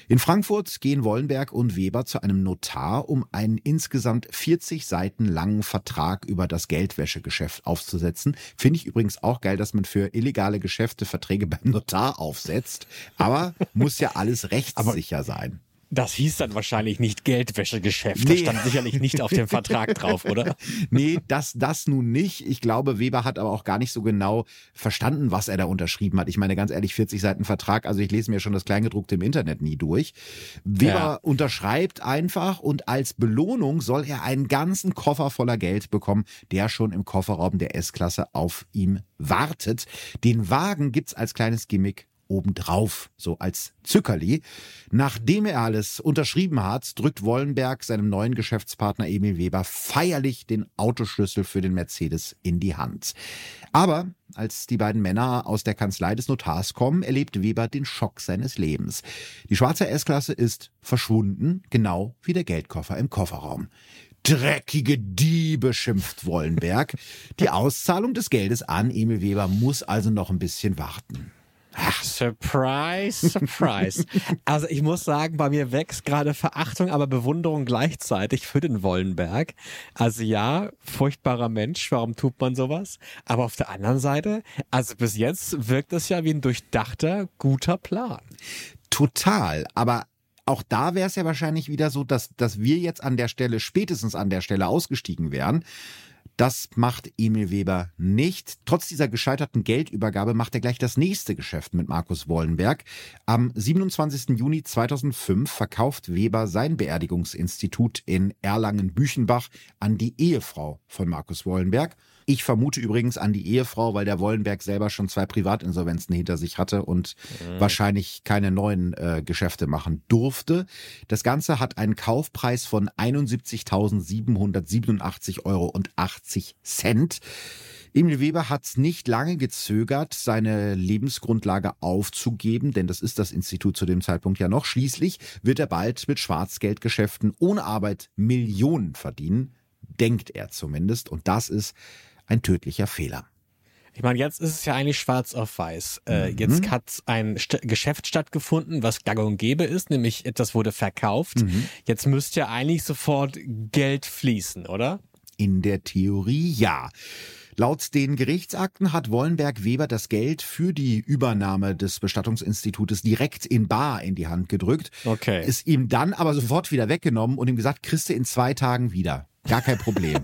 In Frankfurt gehen Wollenberg und Weber zu einem Notar, um einen insgesamt 40 Seiten langen Vertrag über das Geldwäschegeschäft aufzusetzen. Finde ich übrigens auch geil, dass man für illegale Geschäfte Verträge beim Notar aufsetzt. Aber muss ja alles rechtssicher sein. Das hieß dann wahrscheinlich nicht Geldwäschegeschäft. Nee. Das stand sicherlich nicht auf dem Vertrag drauf, oder? Nee, das, das nun nicht. Ich glaube, Weber hat aber auch gar nicht so genau verstanden, was er da unterschrieben hat. Ich meine, ganz ehrlich, 40 Seiten Vertrag, also ich lese mir schon das Kleingedruckte im Internet nie durch. Weber Ja. unterschreibt einfach und als Belohnung soll er einen ganzen Koffer voller Geld bekommen, der schon im Kofferraum der S-Klasse auf ihm wartet. Den Wagen gibt's als kleines Gimmick obendrauf, so als Zückerli. Nachdem er alles unterschrieben hat, drückt Wollenberg seinem neuen Geschäftspartner Emil Weber feierlich den Autoschlüssel für den Mercedes in die Hand. Aber als die beiden Männer aus der Kanzlei des Notars kommen, erlebt Weber den Schock seines Lebens. Die schwarze S-Klasse ist verschwunden, genau wie der Geldkoffer im Kofferraum. Dreckige Diebe, schimpft Wollenberg. Die Auszahlung des Geldes an Emil Weber muss also noch ein bisschen warten. Surprise, surprise. Also ich muss sagen, bei mir wächst gerade Verachtung, aber Bewunderung gleichzeitig für den Wollenberg. Also ja, furchtbarer Mensch, warum tut man sowas? Aber auf der anderen Seite, also bis jetzt wirkt es ja wie ein durchdachter, guter Plan. Total, aber auch da wäre es ja wahrscheinlich wieder so, dass, dass wir jetzt an der Stelle, spätestens an der Stelle ausgestiegen wären. Das macht Emil Weber nicht. Trotz dieser gescheiterten Geldübergabe macht er gleich das nächste Geschäft mit Markus Wollenberg. Am 27. Juni 2005 verkauft Weber sein Beerdigungsinstitut in Erlangen-Büchenbach an die Ehefrau von Markus Wollenberg. Ich vermute übrigens an die Ehefrau, weil der Wollenberg selber schon zwei Privatinsolvenzen hinter sich hatte und wahrscheinlich keine neuen äh, Geschäfte machen durfte. Das Ganze hat einen Kaufpreis von 71.787 Euro und 80 Cent. Emil Weber hat nicht lange gezögert, seine Lebensgrundlage aufzugeben, denn das ist das Institut zu dem Zeitpunkt ja noch. Schließlich wird er bald mit Schwarzgeldgeschäften ohne Arbeit Millionen verdienen, denkt er zumindest. Und das ist ein tödlicher Fehler. Ich meine, jetzt ist es ja eigentlich schwarz auf weiß. Äh, Mhm. Jetzt hat ein St Geschäft stattgefunden, was gang und gäbe ist, nämlich etwas wurde verkauft. Mhm. Jetzt müsste ja eigentlich sofort Geld fließen, oder? In der Theorie ja. Laut den Gerichtsakten hat Wollenberg Weber das Geld für die Übernahme des Bestattungsinstitutes direkt in Bar in die Hand gedrückt. Okay. Ist ihm dann aber sofort wieder weggenommen und ihm gesagt, kriegst du in zwei Tagen wieder. Gar kein Problem.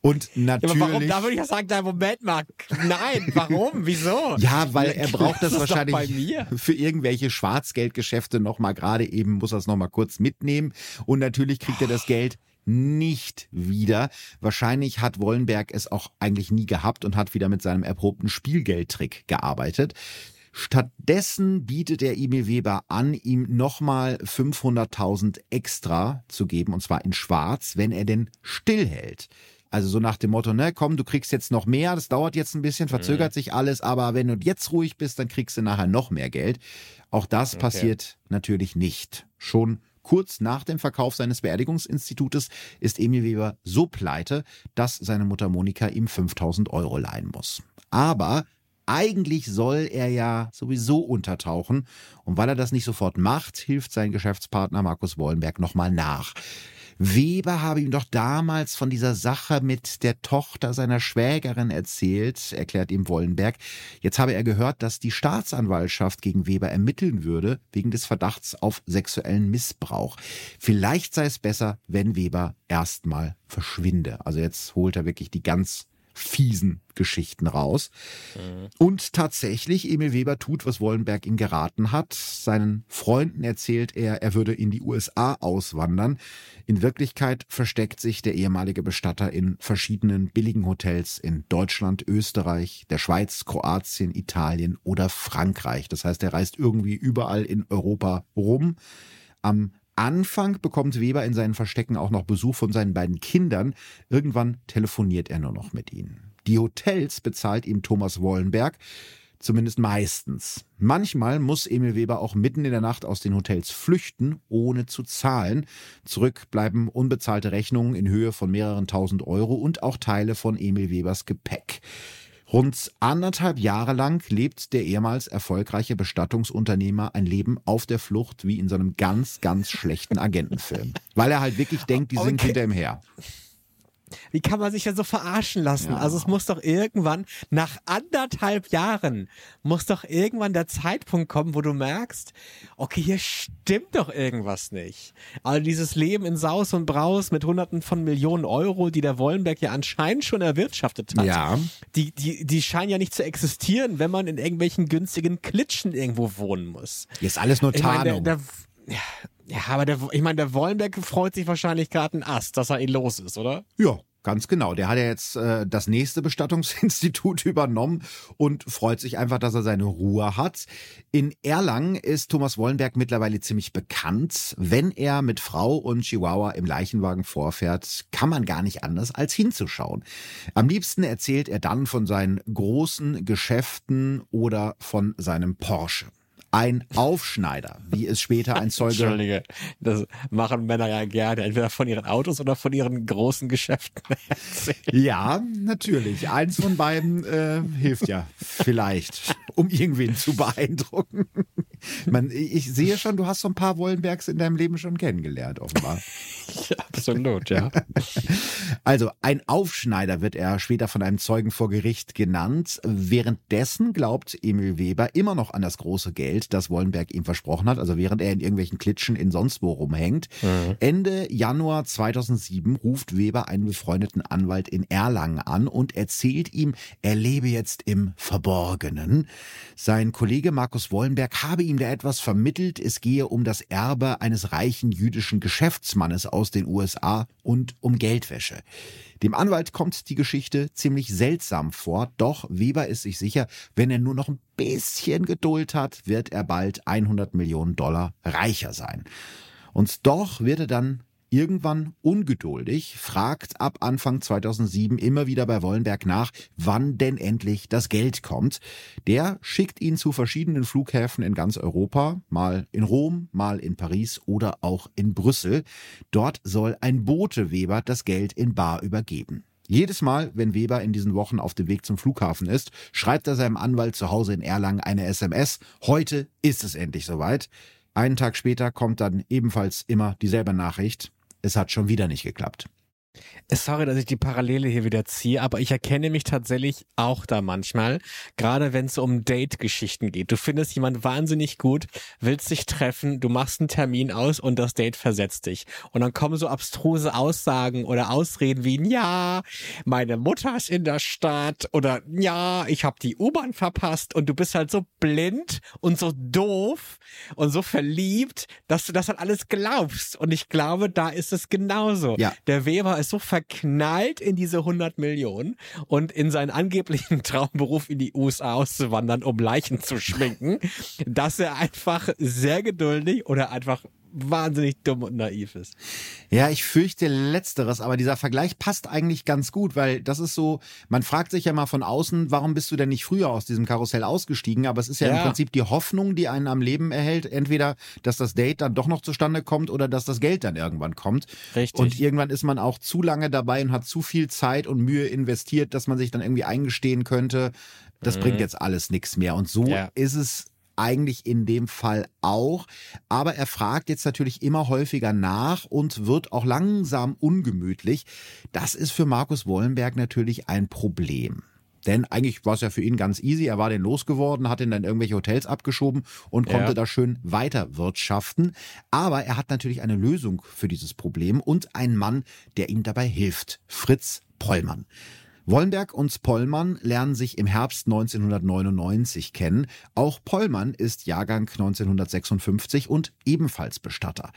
Und natürlich. Ja, aber warum? Da würde ich ja sagen, nein, Moment mal. Nein, warum? Wieso? Ja, weil er braucht das, Das wahrscheinlich bei mir. für irgendwelche Schwarzgeldgeschäfte nochmal gerade eben, muss er es nochmal kurz mitnehmen. Und natürlich kriegt er das Geld nicht wieder. Wahrscheinlich hat Wollenberg es auch eigentlich nie gehabt und hat wieder mit seinem erprobten Spielgeldtrick gearbeitet. Stattdessen bietet er Emil Weber an, ihm nochmal 500.000 extra zu geben, und zwar in Schwarz, wenn er denn stillhält. Also so nach dem Motto, ne, komm, du kriegst jetzt noch mehr, das dauert jetzt ein bisschen, verzögert sich alles, aber wenn du jetzt ruhig bist, dann kriegst du nachher noch mehr Geld. Auch das passiert natürlich nicht. Schon kurz nach dem Verkauf seines Beerdigungsinstitutes ist Emil Weber so pleite, dass seine Mutter Monika ihm 5000 Euro leihen muss. Aber eigentlich soll er ja sowieso untertauchen. Und weil er das nicht sofort macht, hilft sein Geschäftspartner Markus Wollenberg nochmal nach. Weber habe ihm doch damals von dieser Sache mit der Tochter seiner Schwägerin erzählt, erklärt ihm Wollenberg. Jetzt habe er gehört, dass die Staatsanwaltschaft gegen Weber ermitteln würde, wegen des Verdachts auf sexuellen Missbrauch. Vielleicht sei es besser, wenn Weber erstmal verschwinde. Also jetzt holt er wirklich die ganz fiesen Geschichten raus. Und tatsächlich, Emil Weber tut, was Wollenberg ihm geraten hat. Seinen Freunden erzählt er, er würde in die USA auswandern. In Wirklichkeit versteckt sich der ehemalige Bestatter in verschiedenen billigen Hotels in Deutschland, Österreich, der Schweiz, Kroatien, Italien oder Frankreich. Das heißt, er reist irgendwie überall in Europa rum. Am Anfang bekommt Weber in seinen Verstecken auch noch Besuch von seinen beiden Kindern. Irgendwann telefoniert er nur noch mit ihnen. Die Hotels bezahlt ihm Thomas Wollenberg, zumindest meistens. Manchmal muss Emil Weber auch mitten in der Nacht aus den Hotels flüchten, ohne zu zahlen. Zurück bleiben unbezahlte Rechnungen in Höhe von mehreren tausend Euro und auch Teile von Emil Webers Gepäck. Rund anderthalb Jahre lang lebt der ehemals erfolgreiche Bestattungsunternehmer ein Leben auf der Flucht wie in so einem ganz, ganz schlechten Agentenfilm. Weil er halt wirklich denkt, die sind Okay. hinter ihm her. Wie kann man sich denn so verarschen lassen? Ja. Also es muss doch irgendwann, nach anderthalb Jahren, muss doch irgendwann der Zeitpunkt kommen, wo du merkst, okay, hier stimmt doch irgendwas nicht. Also dieses Leben in Saus und Braus mit hunderten von Millionen Euro, die der Wollenberg ja anscheinend schon erwirtschaftet hat. Ja. Die, die, die scheinen ja nicht zu existieren, wenn man in irgendwelchen günstigen Klitschen irgendwo wohnen muss. Ist alles nur Ich meine, der, Tarnung. der, ja, ja, aber der, ich meine, der Wollenberg freut sich wahrscheinlich gerade ein Ast, dass er ihn los ist, oder? Ja, ganz genau. Der hat ja jetzt äh, das nächste Bestattungsinstitut übernommen und freut sich einfach, dass er seine Ruhe hat. In Erlangen ist Thomas Wollenberg mittlerweile ziemlich bekannt. Wenn er mit Frau und Chihuahua im Leichenwagen vorfährt, kann man gar nicht anders als hinzuschauen. Am liebsten erzählt er dann von seinen großen Geschäften oder von seinem Porsche. Ein Aufschneider, wie es später ein Zeuge Entschuldige, das machen Männer ja gerne, entweder von ihren Autos oder von ihren großen Geschäften. Ja, natürlich. Eins von beiden äh, hilft ja vielleicht, um irgendwen zu beeindrucken. Man, ich sehe schon, du hast so ein paar Wollenbergs in deinem Leben schon kennengelernt, offenbar. Absolut, ja. Also ein Aufschneider wird er später von einem Zeugen vor Gericht genannt. Währenddessen glaubt Emil Weber immer noch an das große Geld, das Wollenberg ihm versprochen hat, also während er in irgendwelchen Klitschen in sonst wo rumhängt. Ende Januar 2007 ruft Weber einen befreundeten Anwalt in Erlangen an und erzählt ihm, er lebe jetzt im Verborgenen. Sein Kollege Markus Wollenberg habe ihm da etwas vermittelt. Es gehe um das Erbe eines reichen jüdischen Geschäftsmannes aus den USA und um Geldwäsche. Dem Anwalt kommt die Geschichte ziemlich seltsam vor, doch Weber ist sich sicher, wenn er nur noch ein bisschen Geduld hat, wird er bald 100 Millionen Dollar reicher sein. Und doch wird er dann irgendwann ungeduldig, fragt ab Anfang 2007 immer wieder bei Wollenberg nach, wann denn endlich das Geld kommt. Der schickt ihn zu verschiedenen Flughäfen in ganz Europa, mal in Rom, mal in Paris oder auch in Brüssel. Dort soll ein Bote Weber das Geld in Bar übergeben. Jedes Mal, wenn Weber in diesen Wochen auf dem Weg zum Flughafen ist, schreibt er seinem Anwalt zu Hause in Erlangen eine SMS. Heute ist es endlich soweit. Einen Tag später kommt dann ebenfalls immer dieselbe Nachricht. Es hat schon wieder nicht geklappt. Sorry, dass ich die Parallele hier wieder ziehe, aber ich erkenne mich tatsächlich auch da manchmal, gerade wenn es um Date-Geschichten geht. Du findest jemand wahnsinnig gut, willst dich treffen, du machst einen Termin aus und das Date versetzt dich. Und dann kommen so abstruse Aussagen oder Ausreden wie, ja, meine Mutter ist in der Stadt oder ja, ich habe die U-Bahn verpasst und du bist halt so blind und so doof und so verliebt, dass du das halt alles glaubst. Und ich glaube, da ist es genauso. Ja. Der Weber ist so verknallt in diese 100 Millionen und in seinen angeblichen Traumberuf in die USA auszuwandern, um Leichen zu schminken, dass er einfach sehr geduldig oder einfach wahnsinnig dumm und naiv ist. Ja, ich fürchte letzteres, aber dieser Vergleich passt eigentlich ganz gut, weil das ist so, man fragt sich ja mal von außen, warum bist du denn nicht früher aus diesem Karussell ausgestiegen? Aber es ist ja, ja, im Prinzip die Hoffnung, die einen am Leben erhält, entweder, dass das Date dann doch noch zustande kommt oder dass das Geld dann irgendwann kommt. Richtig. Und irgendwann ist man auch zu lange dabei und hat zu viel Zeit und Mühe investiert, dass man sich dann irgendwie eingestehen könnte, das mhm. bringt jetzt alles nichts mehr. Und so ja. ist es eigentlich in dem Fall auch. Aber er fragt jetzt natürlich immer häufiger nach und wird auch langsam ungemütlich. Das ist für Markus Wollenberg natürlich ein Problem. Denn eigentlich war es ja für ihn ganz easy. Er war den losgeworden, hat ihn dann irgendwelche Hotels abgeschoben und konnte ja. da schön weiter wirtschaften. Aber er hat natürlich eine Lösung für dieses Problem und einen Mann, der ihm dabei hilft. Fritz Pollmann. Wollenberg und Pollmann lernen sich im Herbst 1999 kennen. Auch Pollmann ist Jahrgang 1956 und ebenfalls Bestatter.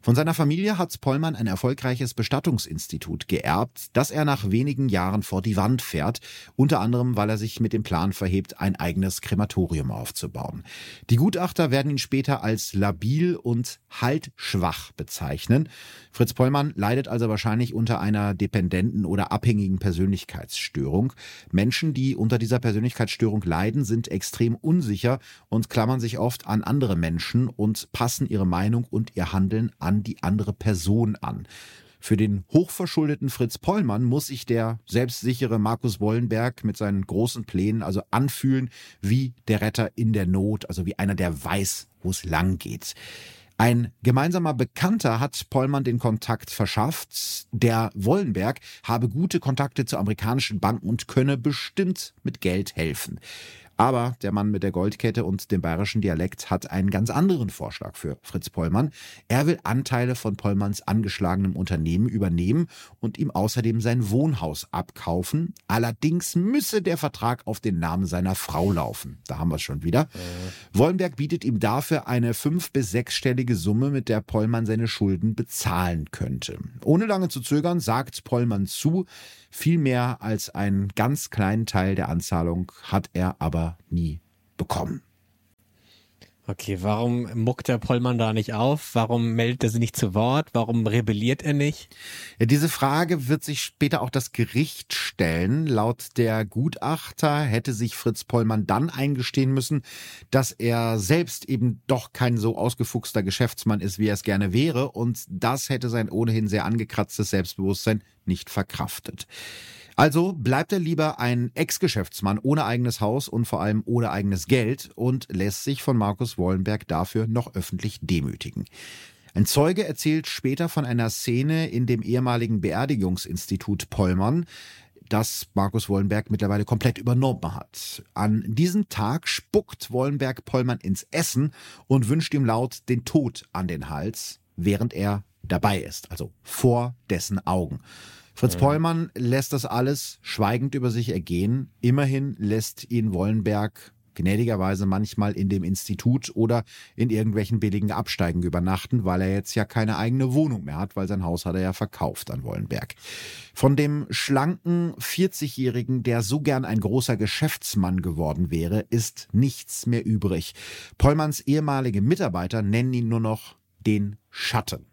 Von seiner Familie hat Pollmann ein erfolgreiches Bestattungsinstitut geerbt, das er nach wenigen Jahren vor die Wand fährt, unter anderem weil er sich mit dem Plan verhebt, ein eigenes Krematorium aufzubauen. Die Gutachter werden ihn später als labil und haltschwach bezeichnen. Fritz Pollmann leidet also wahrscheinlich unter einer dependenten oder abhängigen Persönlichkeit. Persönlichkeitsstörung. Menschen, die unter dieser Persönlichkeitsstörung leiden, sind extrem unsicher und klammern sich oft an andere Menschen und passen ihre Meinung und ihr Handeln an die andere Person an. Für den hochverschuldeten Fritz Pollmann muss sich der selbstsichere Markus Wollenberg mit seinen großen Plänen also anfühlen wie der Retter in der Not, also wie einer, der weiß, wo es lang geht. Ein gemeinsamer Bekannter hat Pollmann den Kontakt verschafft. Der Wollenberg habe gute Kontakte zu amerikanischen Banken und könne bestimmt mit Geld helfen. Aber der Mann mit der Goldkette und dem bayerischen Dialekt hat einen ganz anderen Vorschlag für Fritz Pollmann. Er will Anteile von Pollmanns angeschlagenem Unternehmen übernehmen und ihm außerdem sein Wohnhaus abkaufen. Allerdings müsse der Vertrag auf den Namen seiner Frau laufen. Da haben wir es schon wieder. Äh. Wollenberg bietet ihm dafür eine fünf- bis sechsstellige Summe, mit der Pollmann seine Schulden bezahlen könnte. Ohne lange zu zögern sagt Pollmann zu, viel mehr als einen ganz kleinen Teil der Anzahlung hat er aber nie bekommen. Okay, warum muckt der Pollmann da nicht auf? Warum meldet er sich nicht zu Wort? Warum rebelliert er nicht? Ja, diese Frage wird sich später auch das Gericht stellen. Laut der Gutachter hätte sich Fritz Pollmann dann eingestehen müssen, dass er selbst eben doch kein so ausgefuchster Geschäftsmann ist, wie er es gerne wäre. Und das hätte sein ohnehin sehr angekratztes Selbstbewusstsein nicht verkraftet. Also bleibt er lieber ein Ex-Geschäftsmann ohne eigenes Haus und vor allem ohne eigenes Geld und lässt sich von Markus Wollenberg dafür noch öffentlich demütigen. Ein Zeuge erzählt später von einer Szene in dem ehemaligen Beerdigungsinstitut Pollmann, das Markus Wollenberg mittlerweile komplett übernommen hat. An diesem Tag spuckt Wollenberg Pollmann ins Essen und wünscht ihm laut den Tod an den Hals, während er dabei ist, also vor dessen Augen. Fritz mhm. Pollmann lässt das alles schweigend über sich ergehen. Immerhin lässt ihn Wollenberg gnädigerweise manchmal in dem Institut oder in irgendwelchen billigen Absteigen übernachten, weil er jetzt ja keine eigene Wohnung mehr hat, weil sein Haus hat er ja verkauft an Wollenberg. Von dem schlanken 40-Jährigen, der so gern ein großer Geschäftsmann geworden wäre, ist nichts mehr übrig. Pollmanns ehemalige Mitarbeiter nennen ihn nur noch den Schatten.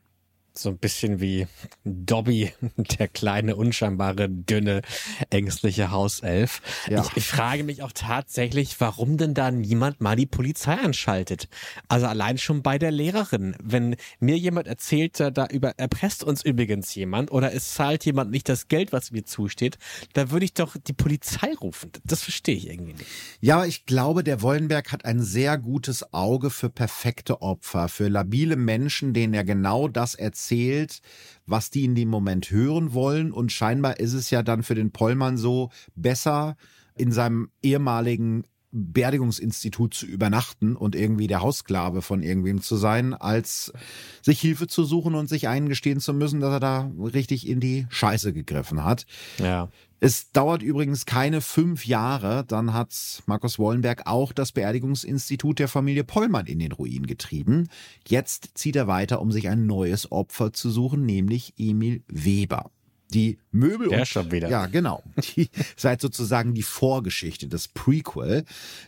So ein bisschen wie Dobby, der kleine, unscheinbare, dünne, ängstliche Hauself. Ja. Ich, ich, frage mich auch tatsächlich, warum denn da niemand mal die Polizei anschaltet. Also allein schon bei der Lehrerin. Wenn mir jemand erzählt, da über erpresst uns übrigens jemand oder es zahlt jemand nicht das Geld, was mir zusteht, da würde ich doch die Polizei rufen. Das verstehe ich irgendwie nicht. Ja, ich glaube, der Wollenberg hat ein sehr gutes Auge für perfekte Opfer, für labile Menschen, denen er genau das erzählt erzählt, was die in dem Moment hören wollen. Und scheinbar ist es ja dann für den Pollmann so besser, in seinem ehemaligen Beerdigungsinstitut zu übernachten und irgendwie der Hausklave von irgendwem zu sein, als sich Hilfe zu suchen und sich eingestehen zu müssen, dass er da richtig in die Scheiße gegriffen hat. Ja. Es dauert übrigens keine fünf Jahre, dann hat Markus Wollenberg auch das Beerdigungsinstitut der Familie Pollmann in den Ruin getrieben. Jetzt zieht er weiter, um sich ein neues Opfer zu suchen, nämlich Emil Weber. Die Möbel Der und, schon wieder. Ja, genau. Die seid sozusagen die Vorgeschichte, das Prequel.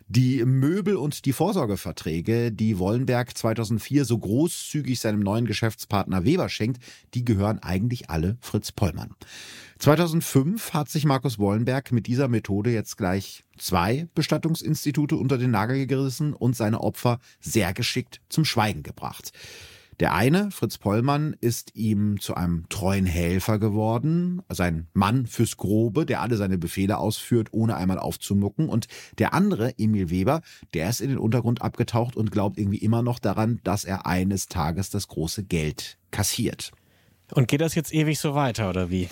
Die Möbel und die Vorsorgeverträge, die Wollenberg 2004 so großzügig seinem neuen Geschäftspartner Weber schenkt, die gehören eigentlich alle Fritz Pollmann. 2005 hat sich Markus Wollenberg mit dieser Methode jetzt gleich zwei Bestattungsinstitute unter den Nagel gerissen und seine Opfer sehr geschickt zum Schweigen gebracht. Der eine, Fritz Pollmann, ist ihm zu einem treuen Helfer geworden, also ein Mann fürs Grobe, der alle seine Befehle ausführt, ohne einmal aufzumucken. Und der andere, Emil Weber, der ist in den Untergrund abgetaucht und glaubt irgendwie immer noch daran, dass er eines Tages das große Geld kassiert. Und geht das jetzt ewig so weiter, oder wie?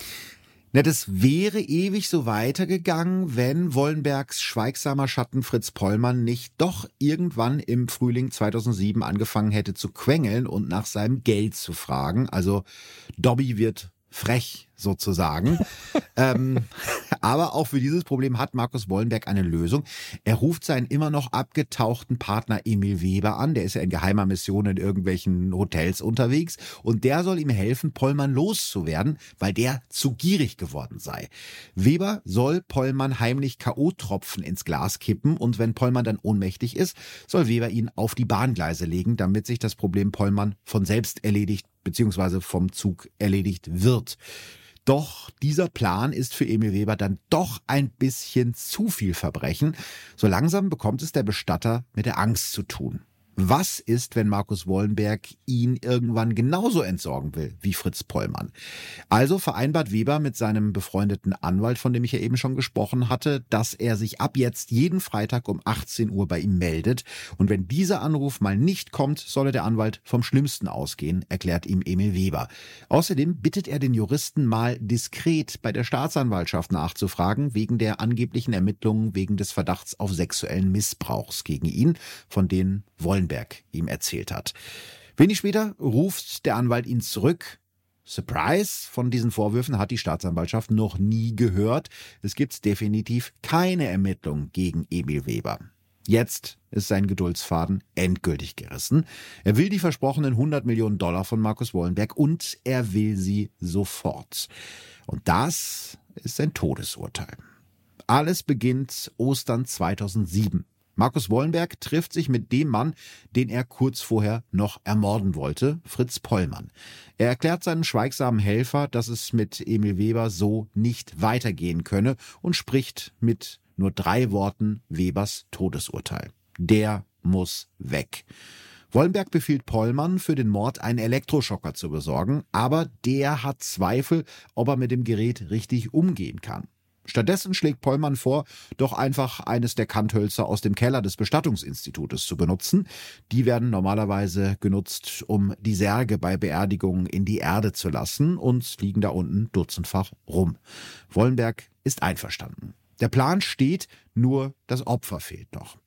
Na, das wäre ewig so weitergegangen, wenn Wollenbergs schweigsamer Schatten Fritz Pollmann nicht doch irgendwann im Frühling 2007 angefangen hätte zu quengeln und nach seinem Geld zu fragen. Also Dobby wird frech sozusagen. ähm, aber auch für dieses Problem hat Markus Wollenberg eine Lösung. Er ruft seinen immer noch abgetauchten Partner Emil Weber an. Der ist ja in geheimer Mission in irgendwelchen Hotels unterwegs. Und der soll ihm helfen, Pollmann loszuwerden, weil der zu gierig geworden sei. Weber soll Pollmann heimlich K.O.-Tropfen ins Glas kippen. Und wenn Pollmann dann ohnmächtig ist, soll Weber ihn auf die Bahngleise legen, damit sich das Problem Pollmann von selbst erledigt bzw. vom Zug erledigt wird. Doch dieser Plan ist für Emil Weber dann doch ein bisschen zu viel Verbrechen. So langsam bekommt es der Bestatter mit der Angst zu tun. Was ist, wenn Markus Wollenberg ihn irgendwann genauso entsorgen will wie Fritz Pollmann? Also vereinbart Weber mit seinem befreundeten Anwalt, von dem ich ja eben schon gesprochen hatte, dass er sich ab jetzt jeden Freitag um 18 Uhr bei ihm meldet. Und wenn dieser Anruf mal nicht kommt, solle der Anwalt vom Schlimmsten ausgehen, erklärt ihm Emil Weber. Außerdem bittet er den Juristen mal diskret bei der Staatsanwaltschaft nachzufragen, wegen der angeblichen Ermittlungen wegen des Verdachts auf sexuellen Missbrauchs gegen ihn, von denen Wollenberg Weinberg ihm erzählt hat. Wenig später ruft der Anwalt ihn zurück. Surprise! Von diesen Vorwürfen hat die Staatsanwaltschaft noch nie gehört. Es gibt definitiv keine Ermittlung gegen Emil Weber. Jetzt ist sein Geduldsfaden endgültig gerissen. Er will die versprochenen 100 Millionen Dollar von Markus Wollenberg und er will sie sofort. Und das ist sein Todesurteil. Alles beginnt Ostern 2007. Markus Wollenberg trifft sich mit dem Mann, den er kurz vorher noch ermorden wollte, Fritz Pollmann. Er erklärt seinen schweigsamen Helfer, dass es mit Emil Weber so nicht weitergehen könne und spricht mit nur drei Worten Webers Todesurteil. Der muss weg. Wollenberg befiehlt Pollmann, für den Mord einen Elektroschocker zu besorgen, aber der hat Zweifel, ob er mit dem Gerät richtig umgehen kann. Stattdessen schlägt Pollmann vor, doch einfach eines der Kanthölzer aus dem Keller des Bestattungsinstitutes zu benutzen. Die werden normalerweise genutzt, um die Särge bei Beerdigungen in die Erde zu lassen und liegen da unten dutzendfach rum. Wollenberg ist einverstanden. Der Plan steht, nur das Opfer fehlt noch.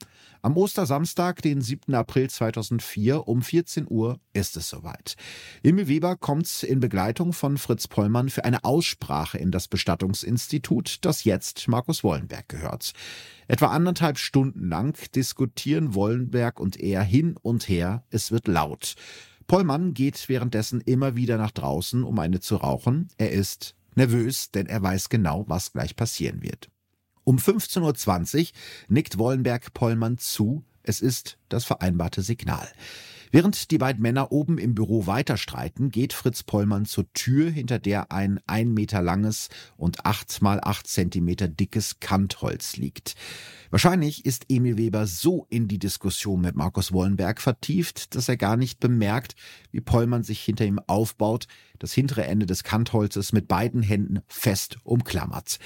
Am Ostersamstag, den 7. April 2004 um 14 Uhr ist es soweit. Emil Weber kommt in Begleitung von Fritz Pollmann für eine Aussprache in das Bestattungsinstitut, das jetzt Markus Wollenberg gehört. Etwa anderthalb Stunden lang diskutieren Wollenberg und er hin und her. Es wird laut. Pollmann geht währenddessen immer wieder nach draußen, um eine zu rauchen. Er ist nervös, denn er weiß genau, was gleich passieren wird. Um 15.20 Uhr nickt Wollenberg Pollmann zu, es ist das vereinbarte Signal. Während die beiden Männer oben im Büro weiter streiten, geht Fritz Pollmann zur Tür, hinter der ein ein Meter langes und acht mal acht Zentimeter dickes Kantholz liegt. Wahrscheinlich ist Emil Weber so in die Diskussion mit Markus Wollenberg vertieft, dass er gar nicht bemerkt, wie Pollmann sich hinter ihm aufbaut, das hintere Ende des Kantholzes mit beiden Händen fest umklammert.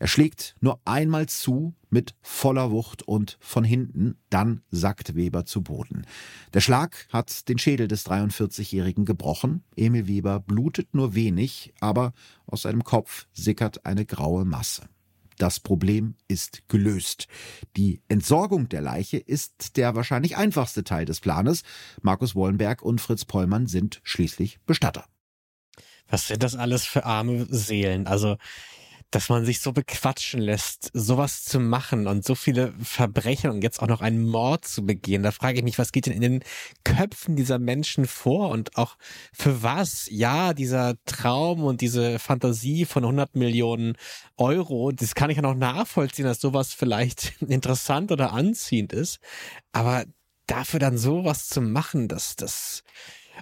Er schlägt nur einmal zu mit voller Wucht und von hinten, dann sackt Weber zu Boden. Der Schlag hat den Schädel des 43-Jährigen gebrochen. Emil Weber blutet nur wenig, aber aus seinem Kopf sickert eine graue Masse. Das Problem ist gelöst. Die Entsorgung der Leiche ist der wahrscheinlich einfachste Teil des Planes. Markus Wollenberg und Fritz Pollmann sind schließlich Bestatter. Was sind das alles für arme Seelen? Also dass man sich so bequatschen lässt, sowas zu machen und so viele Verbrechen und jetzt auch noch einen Mord zu begehen. Da frage ich mich, was geht denn in den Köpfen dieser Menschen vor und auch für was? Ja, dieser Traum und diese Fantasie von 100 Millionen Euro, das kann ich ja noch nachvollziehen, dass sowas vielleicht interessant oder anziehend ist. Aber dafür dann sowas zu machen, das, das,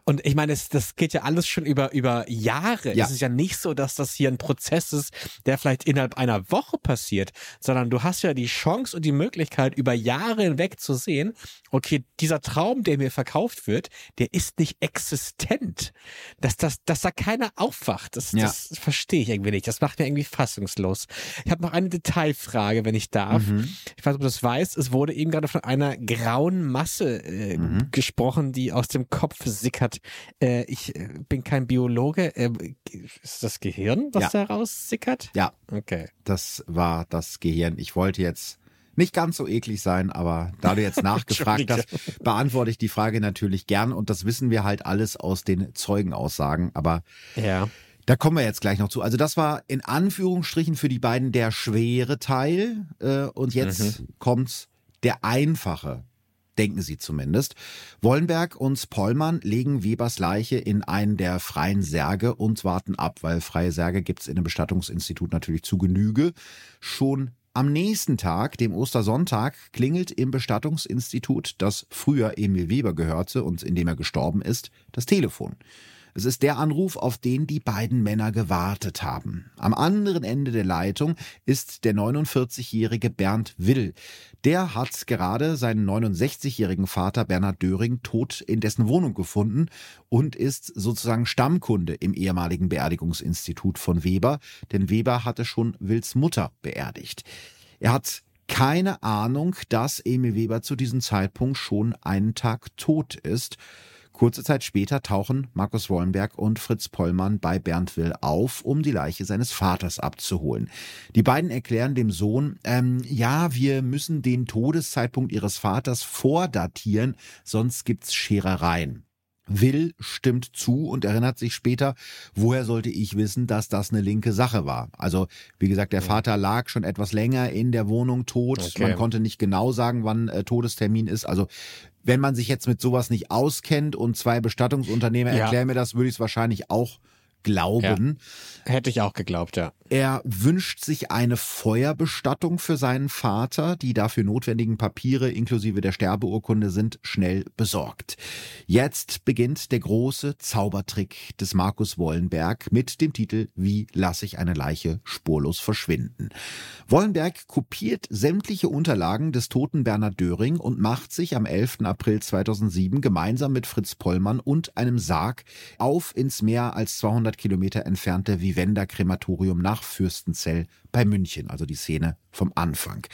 und ich meine, das, das geht ja alles schon über, über Jahre. Ja. Es ist ja nicht so, dass das hier ein Prozess ist, der vielleicht innerhalb einer Woche passiert, sondern du hast ja die Chance und die Möglichkeit, über Jahre hinweg zu sehen, okay, dieser Traum, der mir verkauft wird, der ist nicht existent. Dass, dass, dass da keiner aufwacht, das, ja. das verstehe ich irgendwie nicht. Das macht mir irgendwie fassungslos. Ich habe noch eine Detailfrage, wenn ich darf. Mhm. Ich weiß nicht, ob du das weißt. Es wurde eben gerade von einer grauen Masse äh, mhm. gesprochen, die aus dem Kopf sickert hat, äh, ich äh, bin kein Biologe, äh, ist das Gehirn, was ja. da raussickert? Ja. Okay. Das war das Gehirn. Ich wollte jetzt nicht ganz so eklig sein, aber da du jetzt nachgefragt hast, beantworte ich die Frage natürlich gern und das wissen wir halt alles aus den Zeugenaussagen, aber ja. Da kommen wir jetzt gleich noch zu. Also das war in Anführungsstrichen für die beiden der schwere Teil äh, und jetzt mhm. kommt der einfache denken sie zumindest. Wollenberg und Pollmann legen Webers Leiche in einen der freien Särge und warten ab, weil freie Särge gibt's in dem Bestattungsinstitut natürlich zu Genüge. Schon am nächsten Tag, dem Ostersonntag, klingelt im Bestattungsinstitut, das früher Emil Weber gehörte und in dem er gestorben ist, das Telefon. Es ist der Anruf, auf den die beiden Männer gewartet haben. Am anderen Ende der Leitung ist der 49-jährige Bernd Will. Der hat gerade seinen 69-jährigen Vater Bernhard Döring tot in dessen Wohnung gefunden und ist sozusagen Stammkunde im ehemaligen Beerdigungsinstitut von Weber, denn Weber hatte schon Wills Mutter beerdigt. Er hat keine Ahnung, dass Emil Weber zu diesem Zeitpunkt schon einen Tag tot ist. Kurze Zeit später tauchen Markus Wollenberg und Fritz Pollmann bei Bernd Will auf, um die Leiche seines Vaters abzuholen. Die beiden erklären dem Sohn, ähm, ja, wir müssen den Todeszeitpunkt ihres Vaters vordatieren, sonst gibt's Scherereien. Will stimmt zu und erinnert sich später, woher sollte ich wissen, dass das eine linke Sache war. Also, wie gesagt, der Vater lag schon etwas länger in der Wohnung tot. Okay. Man konnte nicht genau sagen, wann äh, Todestermin ist. Also, wenn man sich jetzt mit sowas nicht auskennt und zwei Bestattungsunternehmer ja. erklären mir das, würde ich es wahrscheinlich auch glauben. Ja, hätte ich auch geglaubt, ja. Er wünscht sich eine Feuerbestattung für seinen Vater. Die dafür notwendigen Papiere inklusive der Sterbeurkunde sind schnell besorgt. Jetzt beginnt der große Zaubertrick des Markus Wollenberg mit dem Titel Wie lasse ich eine Leiche spurlos verschwinden. Wollenberg kopiert sämtliche Unterlagen des toten Bernhard Döring und macht sich am 11. April 2007 gemeinsam mit Fritz Pollmann und einem Sarg auf ins mehr als 200 200 Kilometer entfernte Vivenda Krematorium nach Fürstenzell bei München, also die Szene vom Anfang.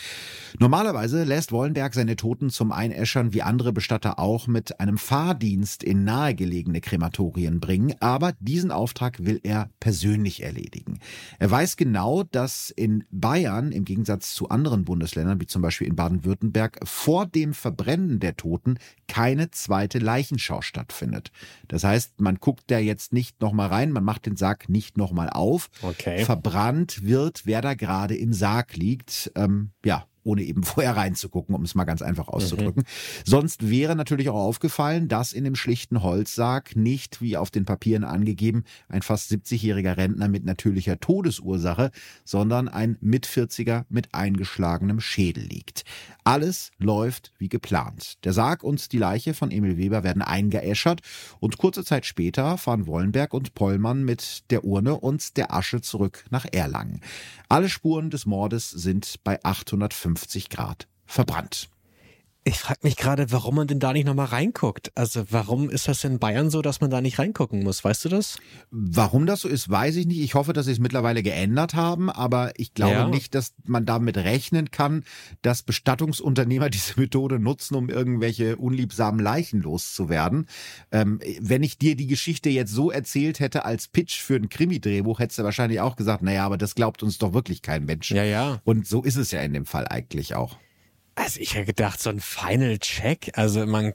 Normalerweise lässt Wollenberg seine Toten zum Einäschern wie andere Bestatter auch mit einem Fahrdienst in nahegelegene Krematorien bringen, aber diesen Auftrag will er persönlich erledigen. Er weiß genau, dass in Bayern im Gegensatz zu anderen Bundesländern, wie zum Beispiel in Baden-Württemberg, vor dem Verbrennen der Toten keine zweite Leichenschau stattfindet. Das heißt, man guckt da jetzt nicht nochmal rein, man macht den Sarg nicht nochmal auf. Okay. Verbrannt wird, wer da gerade im Sarg liegt. Ähm, ja, ohne eben vorher reinzugucken, um es mal ganz einfach auszudrücken. Mhm. Sonst wäre natürlich auch aufgefallen, dass in dem schlichten Holzsarg nicht, wie auf den Papieren angegeben, ein fast 70-jähriger Rentner mit natürlicher Todesursache, sondern ein Mit-40er mit eingeschlagenem Schädel liegt. Alles läuft wie geplant. Der Sarg und die Leiche von Emil Weber werden eingeäschert und kurze Zeit später fahren Wollenberg und Pollmann mit der Urne und der Asche zurück nach Erlangen. Alle Spuren des Mordes sind bei 850 Grad verbrannt. Ich frage mich gerade, warum man denn da nicht nochmal reinguckt. Also warum ist das in Bayern so, dass man da nicht reingucken muss? Weißt du das? Warum das so ist, weiß ich nicht. Ich hoffe, dass sie es mittlerweile geändert haben, aber ich glaube ja. nicht, dass man damit rechnen kann, dass Bestattungsunternehmer diese Methode nutzen, um irgendwelche unliebsamen Leichen loszuwerden. Ähm, wenn ich dir die Geschichte jetzt so erzählt hätte als Pitch für ein Krimi-Drehbuch, hättest du wahrscheinlich auch gesagt, naja, aber das glaubt uns doch wirklich kein Mensch. Ja, ja. Und so ist es ja in dem Fall eigentlich auch. Also ich hätte gedacht, so ein Final Check, also man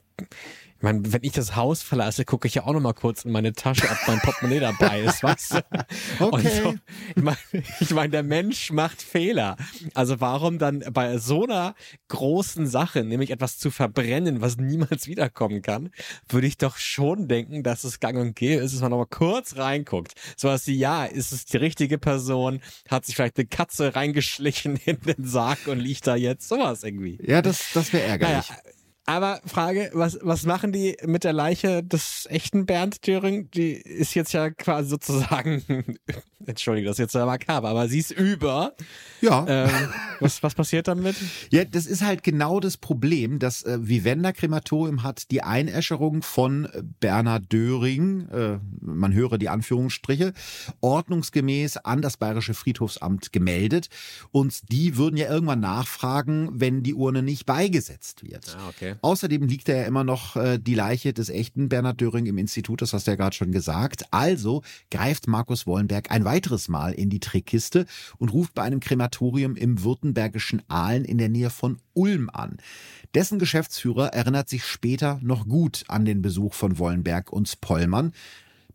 ich meine, wenn ich das Haus verlasse, gucke ich ja auch noch mal kurz in meine Tasche, ob mein Portemonnaie dabei ist, weißt du? Okay. So, ich meine, ich mein, der Mensch macht Fehler. Also warum dann bei so einer großen Sache, nämlich etwas zu verbrennen, was niemals wiederkommen kann, würde ich doch schon denken, dass es gang und gäbe ist, dass man noch mal kurz reinguckt. So was wie, ja, ist es die richtige Person? Hat sich vielleicht eine Katze reingeschlichen in den Sarg und liegt da jetzt? Sowas irgendwie. Ja, das, das wäre ärgerlich. Naja, aber Frage, was, was machen die mit der Leiche des echten Bernd Döring? Die ist jetzt ja quasi sozusagen, entschuldige, das ist jetzt ja makaber, aber sie ist über. Ja. Ähm, was, was passiert damit? Ja, das ist halt genau das Problem. Das äh, Vivenna Krematorium hat die Einäscherung von Bernhard Döring, äh, man höre die Anführungsstriche, ordnungsgemäß an das Bayerische Friedhofsamt gemeldet. Und die würden ja irgendwann nachfragen, wenn die Urne nicht beigesetzt wird. Ah, okay. Außerdem liegt ja immer noch äh, die Leiche des echten Bernhard Döring im Institut, das hast du ja gerade schon gesagt. Also greift Markus Wollenberg ein weiteres Mal in die Trickkiste und ruft bei einem Krematorium im württembergischen Aalen in der Nähe von Ulm an. Dessen Geschäftsführer erinnert sich später noch gut an den Besuch von Wollenberg und Pollmann.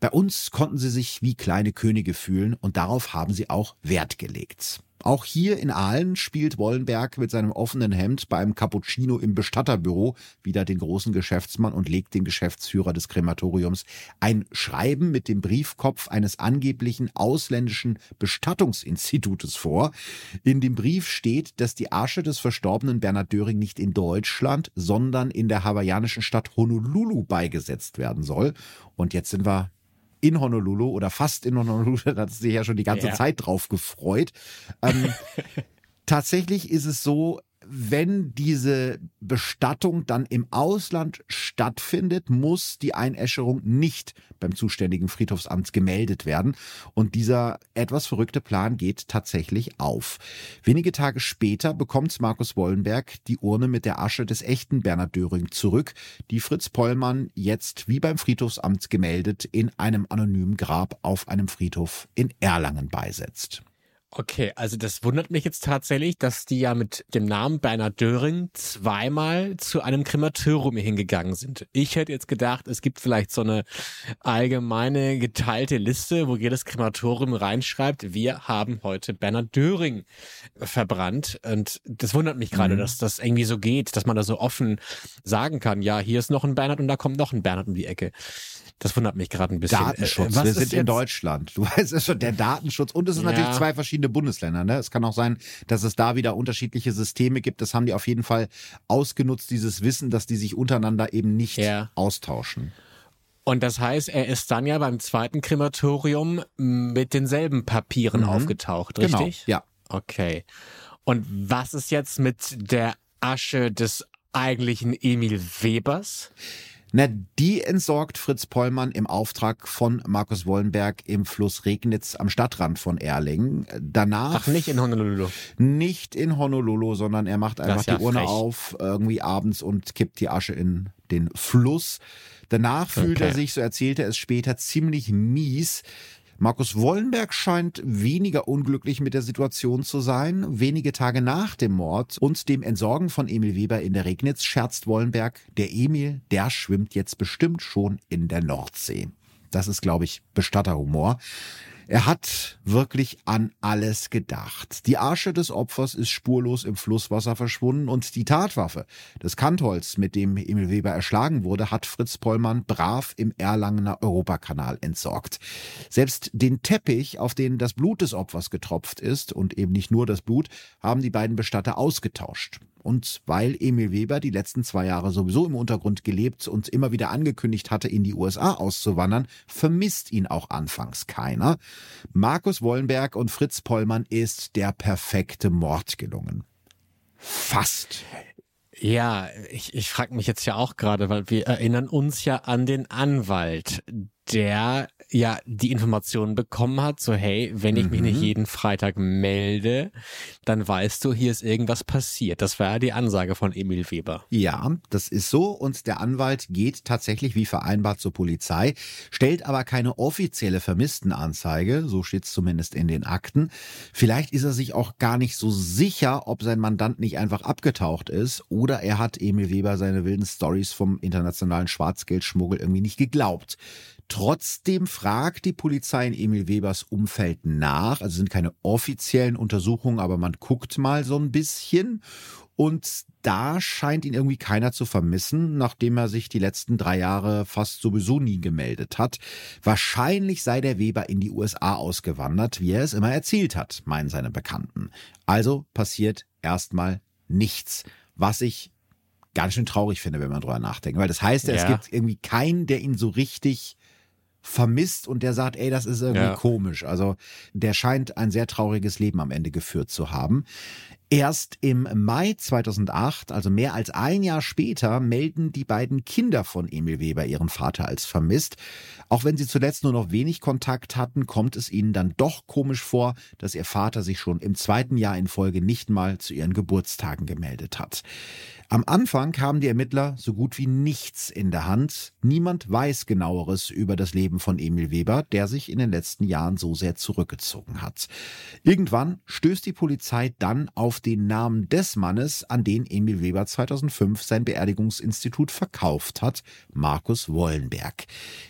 Bei uns konnten sie sich wie kleine Könige fühlen und darauf haben sie auch Wert gelegt. Auch hier in Aalen spielt Wollenberg mit seinem offenen Hemd bei einem Cappuccino im Bestatterbüro wieder den großen Geschäftsmann und legt dem Geschäftsführer des Krematoriums ein Schreiben mit dem Briefkopf eines angeblichen ausländischen Bestattungsinstitutes vor. In dem Brief steht, dass die Asche des verstorbenen Bernhard Döring nicht in Deutschland, sondern in der hawaiianischen Stadt Honolulu beigesetzt werden soll. Und jetzt sind wir in Honolulu oder fast in Honolulu, da hat sich ja schon die ganze ja. Zeit drauf gefreut. Ähm, tatsächlich ist es so, wenn diese Bestattung dann im Ausland stattfindet, muss die Einäscherung nicht beim zuständigen Friedhofsamt gemeldet werden. Und dieser etwas verrückte Plan geht tatsächlich auf. Wenige Tage später bekommt Markus Wollenberg die Urne mit der Asche des echten Bernhard Döring zurück, die Fritz Pollmann jetzt wie beim Friedhofsamt gemeldet in einem anonymen Grab auf einem Friedhof in Erlangen beisetzt. Okay, also das wundert mich jetzt tatsächlich, dass die ja mit dem Namen Bernhard Döring zweimal zu einem Krematorium hingegangen sind. Ich hätte jetzt gedacht, es gibt vielleicht so eine allgemeine geteilte Liste, wo jedes Krematorium reinschreibt, wir haben heute Bernhard Döring verbrannt. Und das wundert mich gerade, mhm. dass das irgendwie so geht, dass man da so offen sagen kann, ja, hier ist noch ein Bernhard und da kommt noch ein Bernhard um die Ecke. Das wundert mich gerade ein bisschen. Datenschutz. Äh, wir sind in Deutschland. Du weißt es schon, der Datenschutz. Und es sind ja. natürlich zwei verschiedene Bundesländer. Ne? Es kann auch sein, dass es da wieder unterschiedliche Systeme gibt. Das haben die auf jeden Fall ausgenutzt, dieses Wissen, dass die sich untereinander eben nicht ja. austauschen. Und das heißt, er ist dann ja beim zweiten Krematorium mit denselben Papieren mhm. aufgetaucht, genau. richtig? Genau, ja. Okay. Und was ist jetzt mit der Asche des eigentlichen Emil Webers? Na, die entsorgt Fritz Pollmann im Auftrag von Markus Wollenberg im Fluss Regnitz am Stadtrand von Erlingen. Danach. Ach, nicht in Honolulu. Nicht in Honolulu, sondern er macht einfach ja die Urne frech. auf, irgendwie abends und kippt die Asche in den Fluss. Danach fühlt okay. er sich, so erzählt er es später, ziemlich mies. Markus Wollenberg scheint weniger unglücklich mit der Situation zu sein. Wenige Tage nach dem Mord und dem Entsorgen von Emil Weber in der Regnitz scherzt Wollenberg, der Emil, der schwimmt jetzt bestimmt schon in der Nordsee. Das ist, glaube ich, Bestatterhumor. Er hat wirklich an alles gedacht. Die Asche des Opfers ist spurlos im Flusswasser verschwunden und die Tatwaffe des Kantholz, mit dem Emil Weber erschlagen wurde, hat Fritz Pollmann brav im Erlangener Europakanal entsorgt. Selbst den Teppich, auf den das Blut des Opfers getropft ist und eben nicht nur das Blut, haben die beiden Bestatter ausgetauscht. Und weil Emil Weber die letzten zwei Jahre sowieso im Untergrund gelebt und immer wieder angekündigt hatte, in die USA auszuwandern, vermisst ihn auch anfangs keiner. Markus Wollenberg und Fritz Pollmann ist der perfekte Mord gelungen. Fast. Ja, ich, ich frage mich jetzt ja auch gerade, weil wir erinnern uns ja an den Anwalt, der ja die Informationen bekommen hat, so hey, wenn ich mich nicht mhm. jeden Freitag melde, dann weißt du, hier ist irgendwas passiert. Das war ja die Ansage von Emil Weber. Ja, das ist so und der Anwalt geht tatsächlich wie vereinbart zur Polizei, stellt aber keine offizielle Vermisstenanzeige, so steht es zumindest in den Akten. Vielleicht ist er sich auch gar nicht so sicher, ob sein Mandant nicht einfach abgetaucht ist oder er hat Emil Weber seine wilden Stories vom internationalen Schwarzgeldschmuggel irgendwie nicht geglaubt. Trotzdem fragt die Polizei in Emil Webers Umfeld nach. Also sind keine offiziellen Untersuchungen, aber man guckt mal so ein bisschen. Und da scheint ihn irgendwie keiner zu vermissen, nachdem er sich die letzten drei Jahre fast sowieso nie gemeldet hat. Wahrscheinlich sei der Weber in die USA ausgewandert, wie er es immer erzählt hat, meinen seine Bekannten. Also passiert erstmal nichts, was ich ganz schön traurig finde, wenn man drüber nachdenkt. Weil das heißt, ja. es gibt irgendwie keinen, der ihn so richtig vermisst und der sagt, ey, das ist irgendwie ja. komisch. Also der scheint ein sehr trauriges Leben am Ende geführt zu haben. Erst im Mai 2008, also mehr als ein Jahr später, melden die beiden Kinder von Emil Weber ihren Vater als vermisst. Auch wenn sie zuletzt nur noch wenig Kontakt hatten, kommt es ihnen dann doch komisch vor, dass ihr Vater sich schon im zweiten Jahr in Folge nicht mal zu ihren Geburtstagen gemeldet hat. Am Anfang haben die Ermittler so gut wie nichts in der Hand. Niemand weiß genaueres über das Leben von Emil Weber, der sich in den letzten Jahren so sehr zurückgezogen hat. Irgendwann stößt die Polizei dann auf den Namen des Mannes, an den Emil Weber 2005 sein Beerdigungsinstitut verkauft hat, Markus Wollenberg.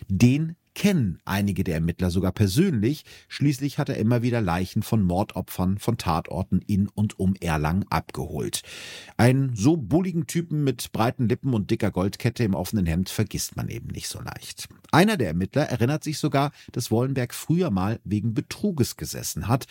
Den kennen einige der Ermittler sogar persönlich. Schließlich hat er immer wieder Leichen von Mordopfern von Tatorten in und um Erlangen abgeholt. Einen so bulligen Typen mit breiten Lippen und dicker Goldkette im offenen Hemd vergisst man eben nicht so leicht. Einer der Ermittler erinnert sich sogar, dass Wollenberg früher mal wegen Betruges gesessen hat.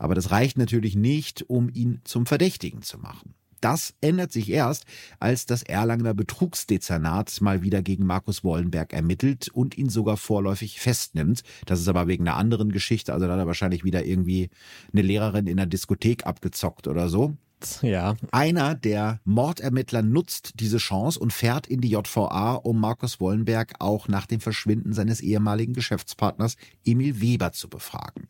Aber das reicht natürlich nicht, um ihn zum Verdächtigen zu machen. Das ändert sich erst, als das Erlangener Betrugsdezernat mal wieder gegen Markus Wollenberg ermittelt und ihn sogar vorläufig festnimmt. Das ist aber wegen einer anderen Geschichte, also da hat er wahrscheinlich wieder irgendwie eine Lehrerin in der Diskothek abgezockt oder so. Ja. Einer der Mordermittler nutzt diese Chance und fährt in die JVA, um Markus Wollenberg auch nach dem Verschwinden seines ehemaligen Geschäftspartners Emil Weber zu befragen.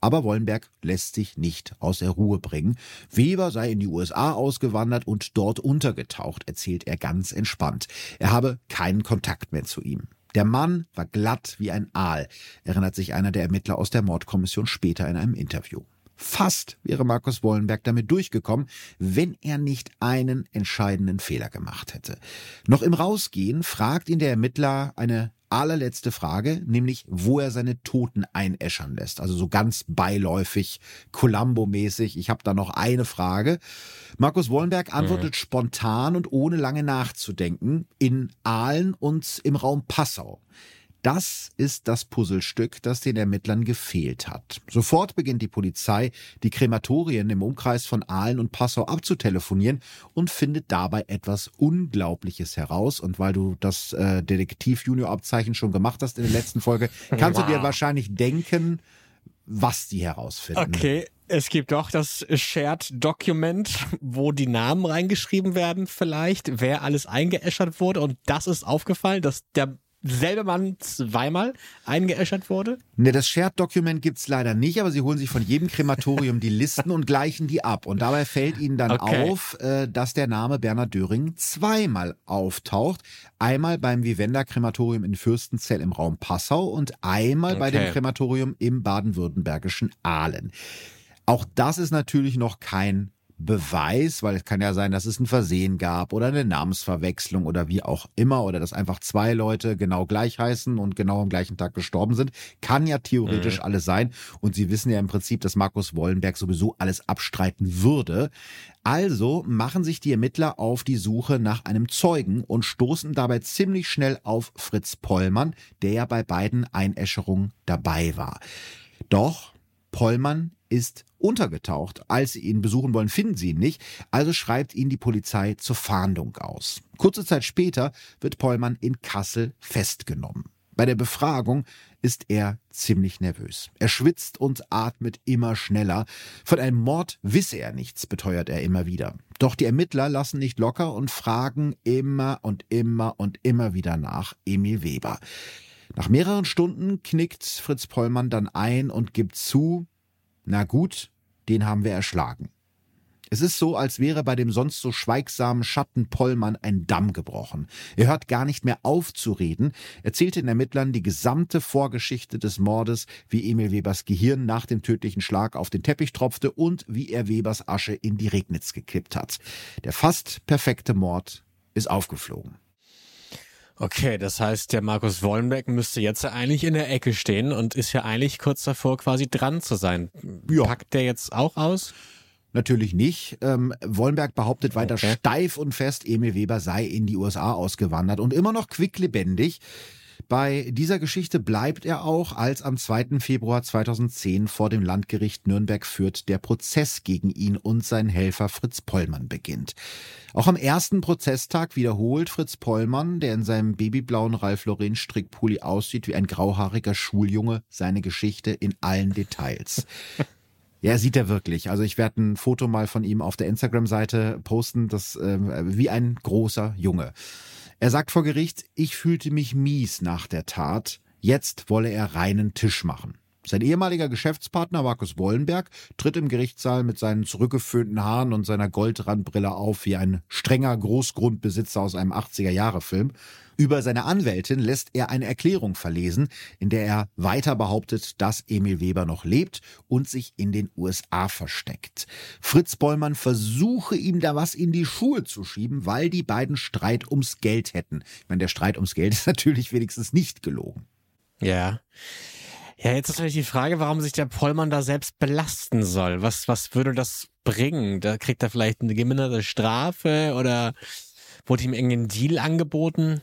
Aber Wollenberg lässt sich nicht aus der Ruhe bringen. Weber sei in die USA ausgewandert und dort untergetaucht, erzählt er ganz entspannt. Er habe keinen Kontakt mehr zu ihm. Der Mann war glatt wie ein Aal, erinnert sich einer der Ermittler aus der Mordkommission später in einem Interview. Fast wäre Markus Wollenberg damit durchgekommen, wenn er nicht einen entscheidenden Fehler gemacht hätte. Noch im Rausgehen fragt ihn der Ermittler eine allerletzte Frage, nämlich wo er seine Toten einäschern lässt. Also so ganz beiläufig, Columbo-mäßig. Ich habe da noch eine Frage. Markus Wollenberg antwortet mhm. spontan und ohne lange nachzudenken in Aalen und im Raum Passau. Das ist das Puzzlestück, das den Ermittlern gefehlt hat. Sofort beginnt die Polizei, die Krematorien im Umkreis von Aalen und Passau abzutelefonieren und findet dabei etwas Unglaubliches heraus. Und weil du das äh, Detektiv-Junior-Abzeichen schon gemacht hast in der letzten Folge, kannst wow. du dir wahrscheinlich denken, was die herausfinden. Okay. Es gibt doch das Shared Document, wo die Namen reingeschrieben werden vielleicht, wer alles eingeäschert wurde. Und das ist aufgefallen, dass der selbe Mann zweimal eingeäschert wurde? Ne, das Shared-Document gibt's leider nicht, aber sie holen sich von jedem Krematorium die Listen und gleichen die ab. Und dabei fällt ihnen dann okay. auf, äh, dass der Name Bernhard Döring zweimal auftaucht. Einmal beim Vivenda-Krematorium in Fürstenzell im Raum Passau und einmal okay. bei dem Krematorium im baden-württembergischen Aalen. Auch das ist natürlich noch kein Beweis, weil es kann ja sein, dass es ein Versehen gab oder eine Namensverwechslung oder wie auch immer oder dass einfach zwei Leute genau gleich heißen und genau am gleichen Tag gestorben sind. Kann ja theoretisch mhm. alles sein. Und Sie wissen ja im Prinzip, dass Markus Wollenberg sowieso alles abstreiten würde. Also machen sich die Ermittler auf die Suche nach einem Zeugen und stoßen dabei ziemlich schnell auf Fritz Pollmann, der ja bei beiden Einäscherungen dabei war. Doch Pollmann ist untergetaucht. Als sie ihn besuchen wollen, finden sie ihn nicht. Also schreibt ihn die Polizei zur Fahndung aus. Kurze Zeit später wird Pollmann in Kassel festgenommen. Bei der Befragung ist er ziemlich nervös. Er schwitzt und atmet immer schneller. Von einem Mord wisse er nichts, beteuert er immer wieder. Doch die Ermittler lassen nicht locker und fragen immer und immer und immer wieder nach Emil Weber. Nach mehreren Stunden knickt Fritz Pollmann dann ein und gibt zu, na gut, den haben wir erschlagen. Es ist so, als wäre bei dem sonst so schweigsamen Schatten Pollmann ein Damm gebrochen. Er hört gar nicht mehr auf zu reden, erzählt den Ermittlern die gesamte Vorgeschichte des Mordes, wie Emil Webers Gehirn nach dem tödlichen Schlag auf den Teppich tropfte und wie er Webers Asche in die Regnitz gekippt hat. Der fast perfekte Mord ist aufgeflogen. Okay, das heißt, der Markus Wollenbeck müsste jetzt eigentlich in der Ecke stehen und ist ja eigentlich kurz davor, quasi dran zu sein. Ja. Packt der jetzt auch aus? Natürlich nicht. Ähm, Wollenberg behauptet weiter okay. steif und fest, Emil Weber sei in die USA ausgewandert und immer noch quicklebendig. Bei dieser Geschichte bleibt er auch, als am 2. Februar 2010 vor dem Landgericht Nürnberg führt der Prozess gegen ihn und seinen Helfer Fritz Pollmann beginnt. Auch am ersten Prozesstag wiederholt Fritz Pollmann, der in seinem babyblauen Ralf Lauren Strickpulli aussieht wie ein grauhaariger Schuljunge, seine Geschichte in allen Details. Ja, sieht er wirklich. Also ich werde ein Foto mal von ihm auf der Instagram-Seite posten, das äh, wie ein großer Junge. Er sagt vor Gericht, ich fühlte mich mies nach der Tat. Jetzt wolle er reinen Tisch machen. Sein ehemaliger Geschäftspartner Markus Wollenberg tritt im Gerichtssaal mit seinen zurückgeföhnten Haaren und seiner Goldrandbrille auf wie ein strenger Großgrundbesitzer aus einem 80er-Jahre-Film. Über seine Anwältin lässt er eine Erklärung verlesen, in der er weiter behauptet, dass Emil Weber noch lebt und sich in den USA versteckt. Fritz Bollmann versuche ihm da was in die Schuhe zu schieben, weil die beiden Streit ums Geld hätten. Ich meine, der Streit ums Geld ist natürlich wenigstens nicht gelogen. Ja. Ja, jetzt ist natürlich die Frage, warum sich der Pollmann da selbst belasten soll. Was, was würde das bringen? Da kriegt er vielleicht eine geminderte Strafe oder Wurde ihm irgendein Deal angeboten?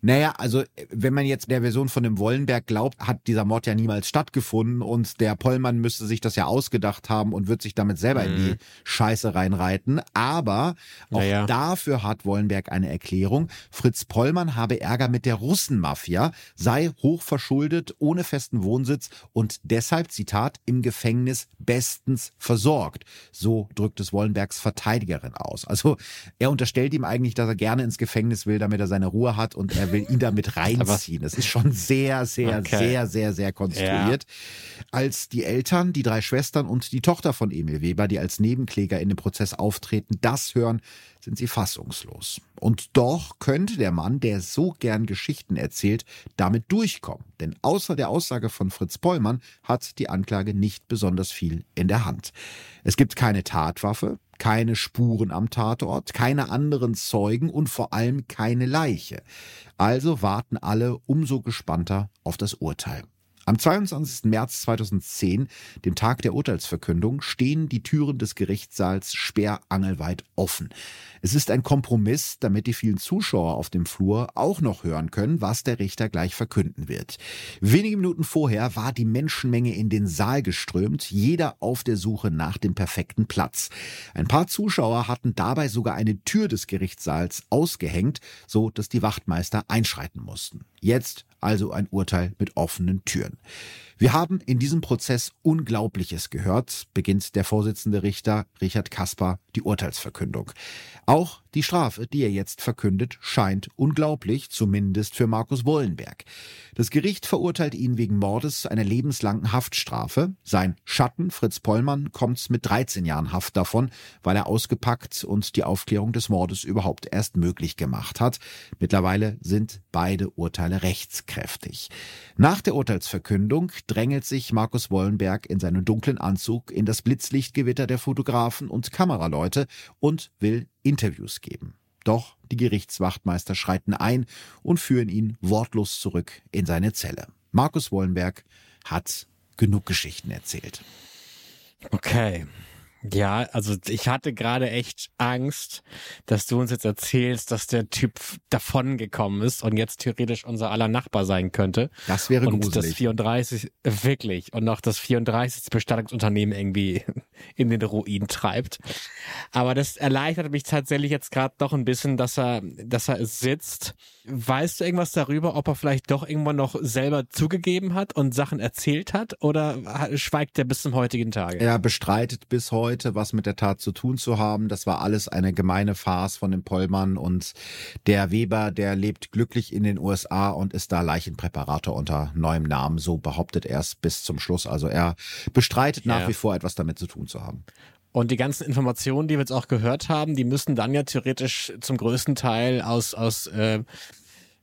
Naja, also wenn man jetzt der Version von dem Wollenberg glaubt, hat dieser Mord ja niemals stattgefunden und der Pollmann müsste sich das ja ausgedacht haben und wird sich damit selber mhm. in die mhm. Scheiße reinreiten. Aber auch naja. dafür hat Wollenberg eine Erklärung. Fritz Pollmann habe Ärger mit der Russenmafia, sei hochverschuldet, ohne festen Wohnsitz und deshalb, Zitat, im Gefängnis bestens versorgt. So drückt es Wollenbergs Verteidigerin aus. Also er unterstellt ihm eigentlich, dass er gerne ins Gefängnis will, damit er seine Ruhe hat und er will ihn damit reinziehen. Das ist schon sehr, sehr, okay. sehr, sehr, sehr konstruiert. Ja. Als die Eltern, die drei Schwestern und die Tochter von Emil Weber, die als Nebenkläger in dem Prozess auftreten, das hören, sind sie fassungslos. Und doch könnte der Mann, der so gern Geschichten erzählt, damit durchkommen. Denn außer der Aussage von Fritz Pollmann hat die Anklage nicht besonders viel in der Hand. Es gibt keine Tatwaffe, keine Spuren am Tatort, keine anderen Zeugen und vor allem keine Leiche. Also warten alle umso gespannter auf das Urteil. Am 22. März 2010, dem Tag der Urteilsverkündung, stehen die Türen des Gerichtssaals sperrangelweit offen. Es ist ein Kompromiss, damit die vielen Zuschauer auf dem Flur auch noch hören können, was der Richter gleich verkünden wird. Wenige Minuten vorher war die Menschenmenge in den Saal geströmt, jeder auf der Suche nach dem perfekten Platz. Ein paar Zuschauer hatten dabei sogar eine Tür des Gerichtssaals ausgehängt, so dass die Wachtmeister einschreiten mussten. Jetzt also ein Urteil mit offenen Türen. Wir haben in diesem Prozess Unglaubliches gehört, beginnt der Vorsitzende Richter Richard Kasper die Urteilsverkündung. Auch die Strafe, die er jetzt verkündet, scheint unglaublich, zumindest für Markus Wollenberg. Das Gericht verurteilt ihn wegen Mordes zu einer lebenslangen Haftstrafe. Sein Schatten, Fritz Pollmann, kommt mit 13 Jahren Haft davon, weil er ausgepackt und die Aufklärung des Mordes überhaupt erst möglich gemacht hat. Mittlerweile sind beide Urteile rechtskräftig. Nach der Urteilsverkündung drängelt sich Markus Wollenberg in seinem dunklen Anzug in das Blitzlichtgewitter der Fotografen und Kameraleute und will Interviews geben. Doch die Gerichtswachtmeister schreiten ein und führen ihn wortlos zurück in seine Zelle. Markus Wollenberg hat genug Geschichten erzählt. Okay. Ja, also ich hatte gerade echt Angst, dass du uns jetzt erzählst, dass der Typ davongekommen ist und jetzt theoretisch unser aller Nachbar sein könnte. Das wäre und gruselig. das 34, wirklich, und noch das 34. Bestattungsunternehmen irgendwie in den Ruin treibt. Aber das erleichtert mich tatsächlich jetzt gerade doch ein bisschen, dass er, dass er sitzt. Weißt du irgendwas darüber, ob er vielleicht doch irgendwann noch selber zugegeben hat und Sachen erzählt hat oder schweigt er bis zum heutigen Tage? Er bestreitet bis heute, was mit der Tat zu tun zu haben. Das war alles eine gemeine Farce von dem Pollmann und der Weber, der lebt glücklich in den USA und ist da Leichenpräparator unter neuem Namen. So behauptet er es bis zum Schluss. Also er bestreitet nach ja. wie vor etwas damit zu tun zu haben. Und die ganzen Informationen, die wir jetzt auch gehört haben, die müssen dann ja theoretisch zum größten Teil aus, aus äh,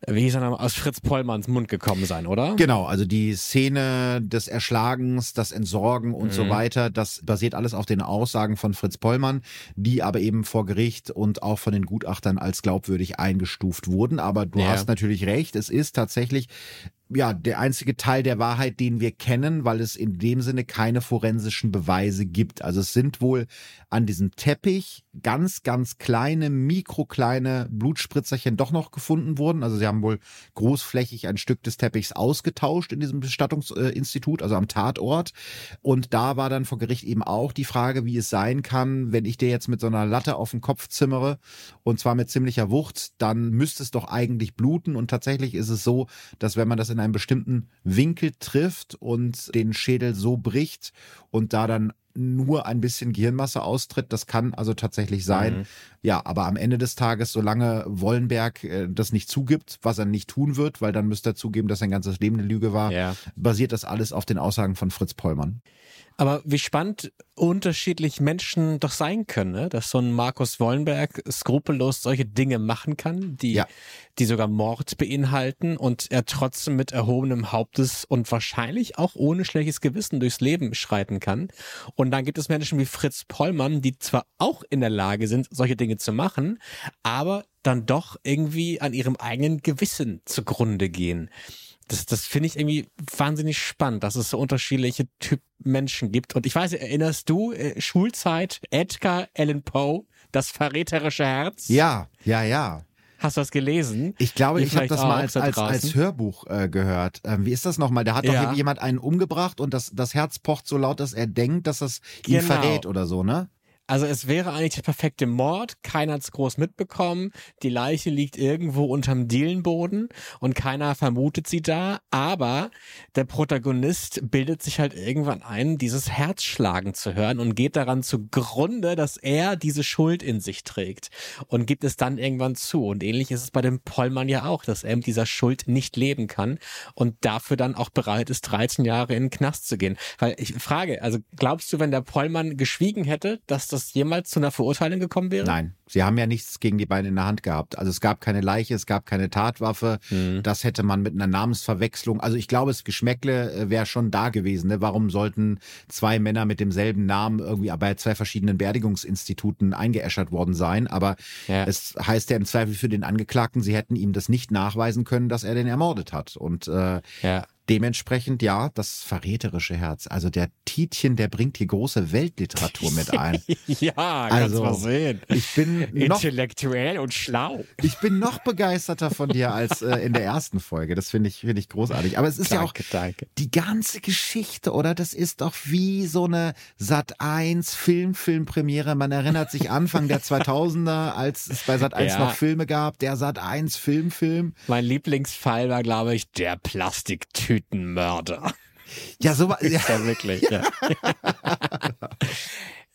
wie hieß er nochmal, aus Fritz Pollmanns Mund gekommen sein, oder? Genau, also die Szene des Erschlagens, das Entsorgen und mhm. so weiter, das basiert alles auf den Aussagen von Fritz Pollmann, die aber eben vor Gericht und auch von den Gutachtern als glaubwürdig eingestuft wurden. Aber du ja. hast natürlich recht, es ist tatsächlich ja, der einzige Teil der Wahrheit, den wir kennen, weil es in dem Sinne keine forensischen Beweise gibt. Also es sind wohl an diesem Teppich ganz, ganz kleine, mikrokleine Blutspritzerchen doch noch gefunden worden. Also sie haben wohl großflächig ein Stück des Teppichs ausgetauscht in diesem Bestattungsinstitut, also am Tatort. Und da war dann vor Gericht eben auch die Frage, wie es sein kann, wenn ich dir jetzt mit so einer Latte auf den Kopf zimmere und zwar mit ziemlicher Wucht, dann müsste es doch eigentlich bluten. Und tatsächlich ist es so, dass wenn man das in in einem bestimmten Winkel trifft und den Schädel so bricht und da dann nur ein bisschen Gehirnmasse austritt. Das kann also tatsächlich sein. Mhm. Ja, aber am Ende des Tages, solange Wollenberg äh, das nicht zugibt, was er nicht tun wird, weil dann müsste er zugeben, dass sein ganzes Leben eine Lüge war, ja. basiert das alles auf den Aussagen von Fritz Pollmann. Aber wie spannend unterschiedlich Menschen doch sein können, ne? dass so ein Markus Wollenberg skrupellos solche Dinge machen kann, die, ja. die sogar Mord beinhalten und er trotzdem mit erhobenem Hauptes und wahrscheinlich auch ohne schlechtes Gewissen durchs Leben schreiten kann. Und dann gibt es Menschen wie Fritz Pollmann, die zwar auch in der Lage sind, solche Dinge zu machen, aber dann doch irgendwie an ihrem eigenen Gewissen zugrunde gehen das, das finde ich irgendwie wahnsinnig spannend, dass es so unterschiedliche Typ Menschen gibt. Und ich weiß, erinnerst du, äh, Schulzeit, Edgar Allan Poe, das verräterische Herz? Ja, ja, ja. Hast du das gelesen? Ich glaube, ich habe das mal als, als, als Hörbuch äh, gehört. Ähm, wie ist das nochmal? Da hat doch ja. jemand einen umgebracht und das, das Herz pocht so laut, dass er denkt, dass es ihn genau. verrät oder so, ne? Also es wäre eigentlich der perfekte Mord, keiner hat's groß mitbekommen, die Leiche liegt irgendwo unterm Dielenboden und keiner vermutet sie da, aber der Protagonist bildet sich halt irgendwann ein, dieses Herzschlagen zu hören und geht daran zugrunde, dass er diese Schuld in sich trägt und gibt es dann irgendwann zu. Und ähnlich ist es bei dem Pollmann ja auch, dass er mit dieser Schuld nicht leben kann und dafür dann auch bereit ist, 13 Jahre in den Knast zu gehen. Weil ich frage, also glaubst du, wenn der Pollmann geschwiegen hätte, dass das das jemals zu einer Verurteilung gekommen wäre? Nein, sie haben ja nichts gegen die beiden in der Hand gehabt. Also es gab keine Leiche, es gab keine Tatwaffe. Mhm. Das hätte man mit einer Namensverwechslung. Also ich glaube, das Geschmäckle äh, wäre schon da gewesen. Ne? Warum sollten zwei Männer mit demselben Namen irgendwie bei zwei verschiedenen Beerdigungsinstituten eingeäschert worden sein? Aber ja. es heißt ja im Zweifel für den Angeklagten, sie hätten ihm das nicht nachweisen können, dass er den ermordet hat. Und äh, ja. Dementsprechend ja, das verräterische Herz. Also der Tietjen, der bringt hier große Weltliteratur mit ein. ja, also, kannst mal sehen. Ich bin intellektuell noch, und schlau. Ich bin noch begeisterter von dir als äh, in der ersten Folge. Das finde ich finde ich großartig. Aber es ist danke, ja auch danke. die ganze Geschichte, oder? Das ist doch wie so eine Sat 1 Film Filmpremiere. Man erinnert sich Anfang der 2000er, als es bei Sat 1 ja. noch Filme gab, der Sat 1 Film Film. Mein Lieblingsfall war glaube ich der Plastiktyp Tütenmörder. Ja, so war ja. ja wirklich. Ja.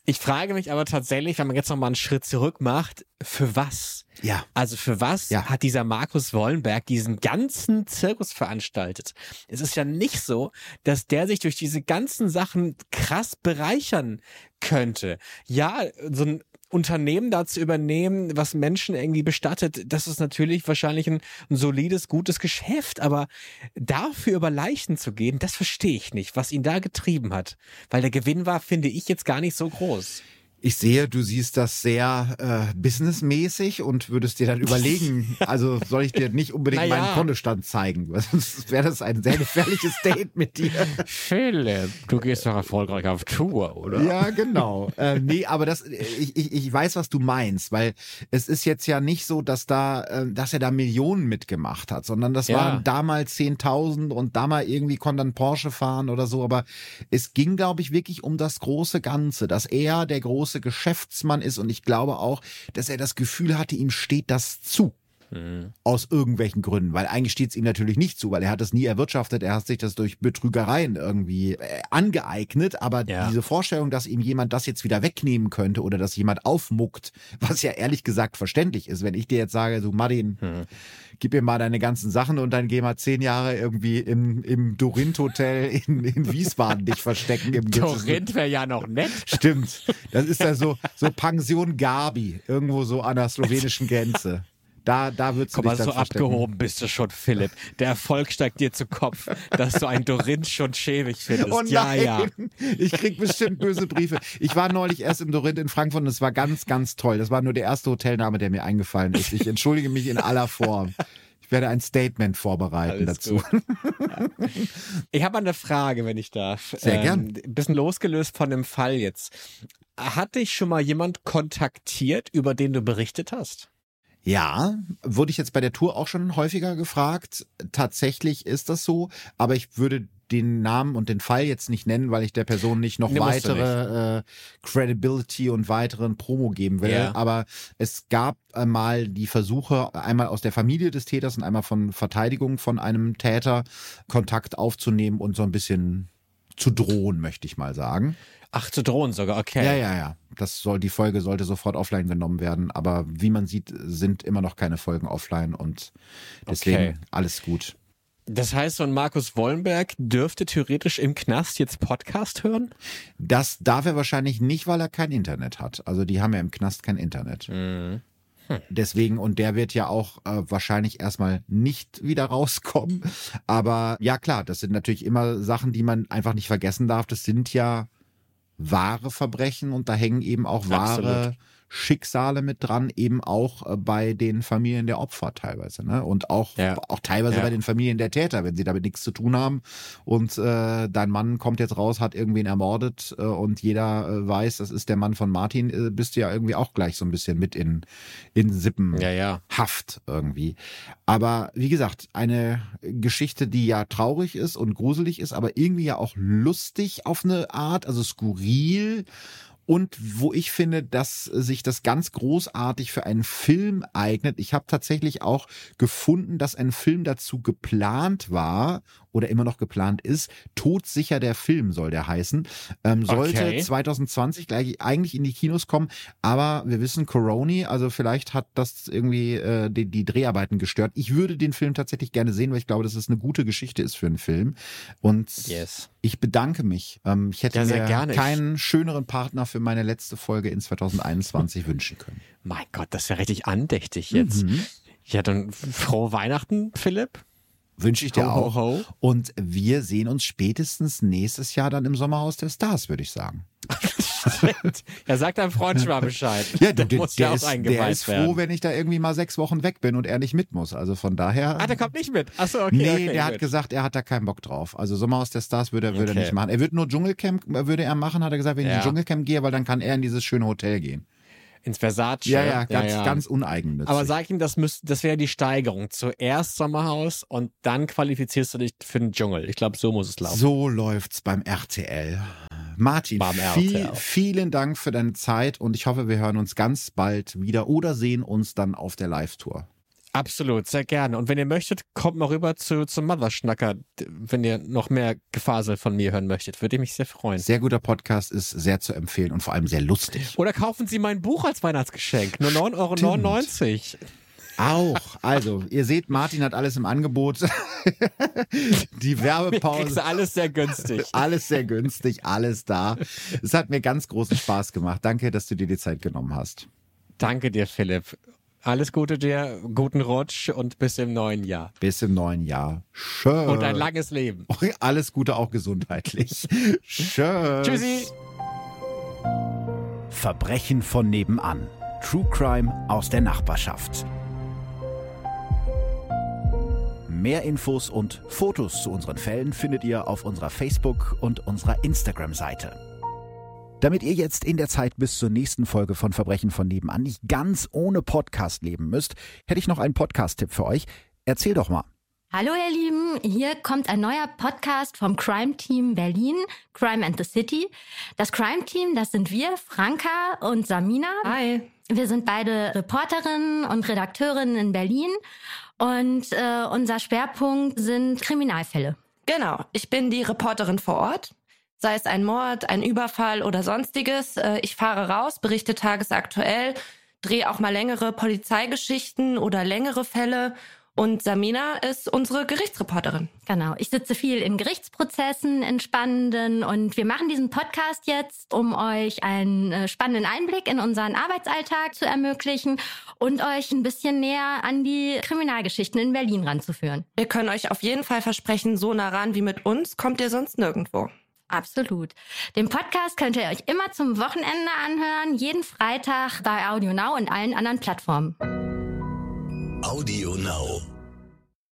Ich frage mich aber tatsächlich, wenn man jetzt noch mal einen Schritt zurück macht, für was? Ja. Also für was ja. hat dieser Markus Wollenberg diesen ganzen Zirkus veranstaltet? Es ist ja nicht so, dass der sich durch diese ganzen Sachen krass bereichern könnte. Ja, so ein Unternehmen da zu übernehmen, was Menschen irgendwie bestattet, das ist natürlich wahrscheinlich ein, ein solides, gutes Geschäft, aber dafür über Leichen zu gehen, das verstehe ich nicht, was ihn da getrieben hat. Weil der Gewinn war, finde ich, jetzt gar nicht so groß. Ich sehe, du siehst das sehr äh, businessmäßig und würdest dir dann überlegen, also soll ich dir nicht unbedingt naja. meinen Kontostand zeigen, weil sonst wäre das ein sehr gefährliches Date mit dir. Philipp, du gehst doch erfolgreich auf Tour, oder? Ja, genau. äh, nee, aber das, ich, ich, ich weiß, was du meinst, weil es ist jetzt ja nicht so, dass da, äh, dass er da Millionen mitgemacht hat, sondern das ja. waren damals 10.000 und da mal irgendwie konnte dann Porsche fahren oder so, aber es ging, glaube ich, wirklich um das große Ganze, dass er der große große Geschäftsmann ist und ich glaube auch, dass er das Gefühl hatte, ihm steht das zu. Mhm. Aus irgendwelchen Gründen, weil eigentlich steht es ihm natürlich nicht zu, weil er hat es nie erwirtschaftet, er hat sich das durch Betrügereien irgendwie äh, angeeignet, aber ja. diese Vorstellung, dass ihm jemand das jetzt wieder wegnehmen könnte oder dass jemand aufmuckt, was ja ehrlich gesagt verständlich ist, wenn ich dir jetzt sage, so Martin, mhm. Gib mir mal deine ganzen Sachen und dann geh mal zehn Jahre irgendwie im, im Dorint-Hotel in, in Wiesbaden dich verstecken. Im Dorint wäre ja noch nett. Stimmt. Das ist ja so, so Pension Gabi, irgendwo so an der slowenischen Grenze. Da, da wird's Komm mal, so verstecken. abgehoben bist du schon, Philipp. Der Erfolg steigt dir zu Kopf, dass du ein Dorinth schon schäbig findest. Oh ja, ja. Ich krieg bestimmt böse Briefe. Ich war neulich erst im Dorinth in Frankfurt und es war ganz, ganz toll. Das war nur der erste Hotelname, der mir eingefallen ist. Ich entschuldige mich in aller Form. Ich werde ein Statement vorbereiten Alles dazu. Ja. Ich habe eine Frage, wenn ich darf. Sehr gern. Ein ähm, bisschen losgelöst von dem Fall jetzt. Hat dich schon mal jemand kontaktiert, über den du berichtet hast? Ja, wurde ich jetzt bei der Tour auch schon häufiger gefragt. Tatsächlich ist das so, aber ich würde den Namen und den Fall jetzt nicht nennen, weil ich der Person nicht noch nee, weitere nicht. Äh, Credibility und weiteren Promo geben will. Ja. Aber es gab mal die Versuche, einmal aus der Familie des Täters und einmal von Verteidigung von einem Täter Kontakt aufzunehmen und so ein bisschen zu drohen, möchte ich mal sagen. Ach, zu drohen sogar, okay. Ja, ja, ja. Das soll, die Folge sollte sofort offline genommen werden. Aber wie man sieht, sind immer noch keine Folgen offline und deswegen okay. alles gut. Das heißt, so ein Markus Wollenberg dürfte theoretisch im Knast jetzt Podcast hören? Das darf er wahrscheinlich nicht, weil er kein Internet hat. Also die haben ja im Knast kein Internet. Mhm. Hm. Deswegen, und der wird ja auch äh, wahrscheinlich erstmal nicht wieder rauskommen. Aber ja, klar, das sind natürlich immer Sachen, die man einfach nicht vergessen darf. Das sind ja wahre Verbrechen und da hängen eben auch wahre Absolut. Schicksale mit dran, eben auch äh, bei den Familien der Opfer teilweise, ne? Und auch, ja. auch teilweise ja. bei den Familien der Täter, wenn sie damit nichts zu tun haben. Und äh, dein Mann kommt jetzt raus, hat irgendwen ermordet äh, und jeder äh, weiß, das ist der Mann von Martin, äh, bist du ja irgendwie auch gleich so ein bisschen mit in, in Sippenhaft ja, ja. irgendwie. Aber wie gesagt, eine Geschichte, die ja traurig ist und gruselig ist, aber irgendwie ja auch lustig auf eine Art, also skurril und wo ich finde, dass sich das ganz großartig für einen Film eignet. Ich habe tatsächlich auch gefunden, dass ein Film dazu geplant war oder immer noch geplant ist. Todsicher der Film soll der heißen. Ähm, sollte okay. 2020 gleich eigentlich in die Kinos kommen, aber wir wissen Corona, also vielleicht hat das irgendwie äh, die, die Dreharbeiten gestört. Ich würde den Film tatsächlich gerne sehen, weil ich glaube, dass es eine gute Geschichte ist für einen Film. Und yes. ich bedanke mich. Ähm, ich hätte ja, mir keinen schöneren Partner für meine letzte Folge in 2021 wünschen können. Mein Gott, das ja richtig andächtig jetzt. Mhm. Ja, dann frohe Weihnachten, Philipp. Wünsche ich dir ho, auch. Ho, ho. Und wir sehen uns spätestens nächstes Jahr dann im Sommerhaus der Stars, würde ich sagen. er sagt deinem Freund schon mal Bescheid. Ja, der, der, muss der, auch ist, der ist froh, wenn ich da irgendwie mal sechs Wochen weg bin und er nicht mit muss. Also von daher. Ah, der kommt nicht mit. Achso, okay. Nee, okay, der hat gesagt, er hat da keinen Bock drauf. Also Sommerhaus der Stars würde, er würde okay. nicht machen. Er würde nur Dschungelcamp, würde er machen, hat er gesagt, wenn ja. ich in Dschungelcamp gehe, weil dann kann er in dieses schöne Hotel gehen. Ins Versace. Ja, ja, ganz, ja, ja. ganz uneigennützig. Aber sag ihm, das, müsst, das wäre die Steigerung. Zuerst Sommerhaus und dann qualifizierst du dich für den Dschungel. Ich glaube, so muss es laufen. So läuft's beim RTL. Martin, viel, vielen Dank für deine Zeit und ich hoffe, wir hören uns ganz bald wieder oder sehen uns dann auf der Live-Tour. Absolut, sehr gerne. Und wenn ihr möchtet, kommt mal rüber zu, zum Motherschnacker, wenn ihr noch mehr Gefasel von mir hören möchtet. Würde ich mich sehr freuen. Sehr guter Podcast, ist sehr zu empfehlen und vor allem sehr lustig. Oder kaufen Sie mein Buch als Weihnachtsgeschenk. Nur 9,99 Euro. Auch. Also, ihr seht, Martin hat alles im Angebot. Die Werbepause. alles sehr günstig. Alles sehr günstig, alles da. Es hat mir ganz großen Spaß gemacht. Danke, dass du dir die Zeit genommen hast. Danke dir, Philipp. Alles Gute dir, guten Rutsch und bis im neuen Jahr. Bis im neuen Jahr. Schön. Und ein langes Leben. Alles Gute auch gesundheitlich. Schön. Tschüssi. Verbrechen von nebenan. True Crime aus der Nachbarschaft. Mehr Infos und Fotos zu unseren Fällen findet ihr auf unserer Facebook- und unserer Instagram-Seite. Damit ihr jetzt in der Zeit bis zur nächsten Folge von Verbrechen von nebenan nicht ganz ohne Podcast leben müsst, hätte ich noch einen Podcast-Tipp für euch. Erzähl doch mal. Hallo ihr Lieben, hier kommt ein neuer Podcast vom Crime Team Berlin, Crime and the City. Das Crime Team, das sind wir, Franka und Samina. Hi. Wir sind beide Reporterinnen und Redakteurinnen in Berlin und äh, unser Schwerpunkt sind Kriminalfälle. Genau, ich bin die Reporterin vor Ort. Sei es ein Mord, ein Überfall oder sonstiges. Äh, ich fahre raus, berichte tagesaktuell, drehe auch mal längere Polizeigeschichten oder längere Fälle und Samina ist unsere Gerichtsreporterin. Genau. Ich sitze viel in Gerichtsprozessen, in spannenden und wir machen diesen Podcast jetzt, um euch einen äh, spannenden Einblick in unseren Arbeitsalltag zu ermöglichen und euch ein bisschen näher an die Kriminalgeschichten in Berlin ranzuführen. Wir können euch auf jeden Fall versprechen, so nah ran wie mit uns kommt ihr sonst nirgendwo. Absolut. Den Podcast könnt ihr euch immer zum Wochenende anhören, jeden Freitag bei Audio Now und allen anderen Plattformen. Audio Now.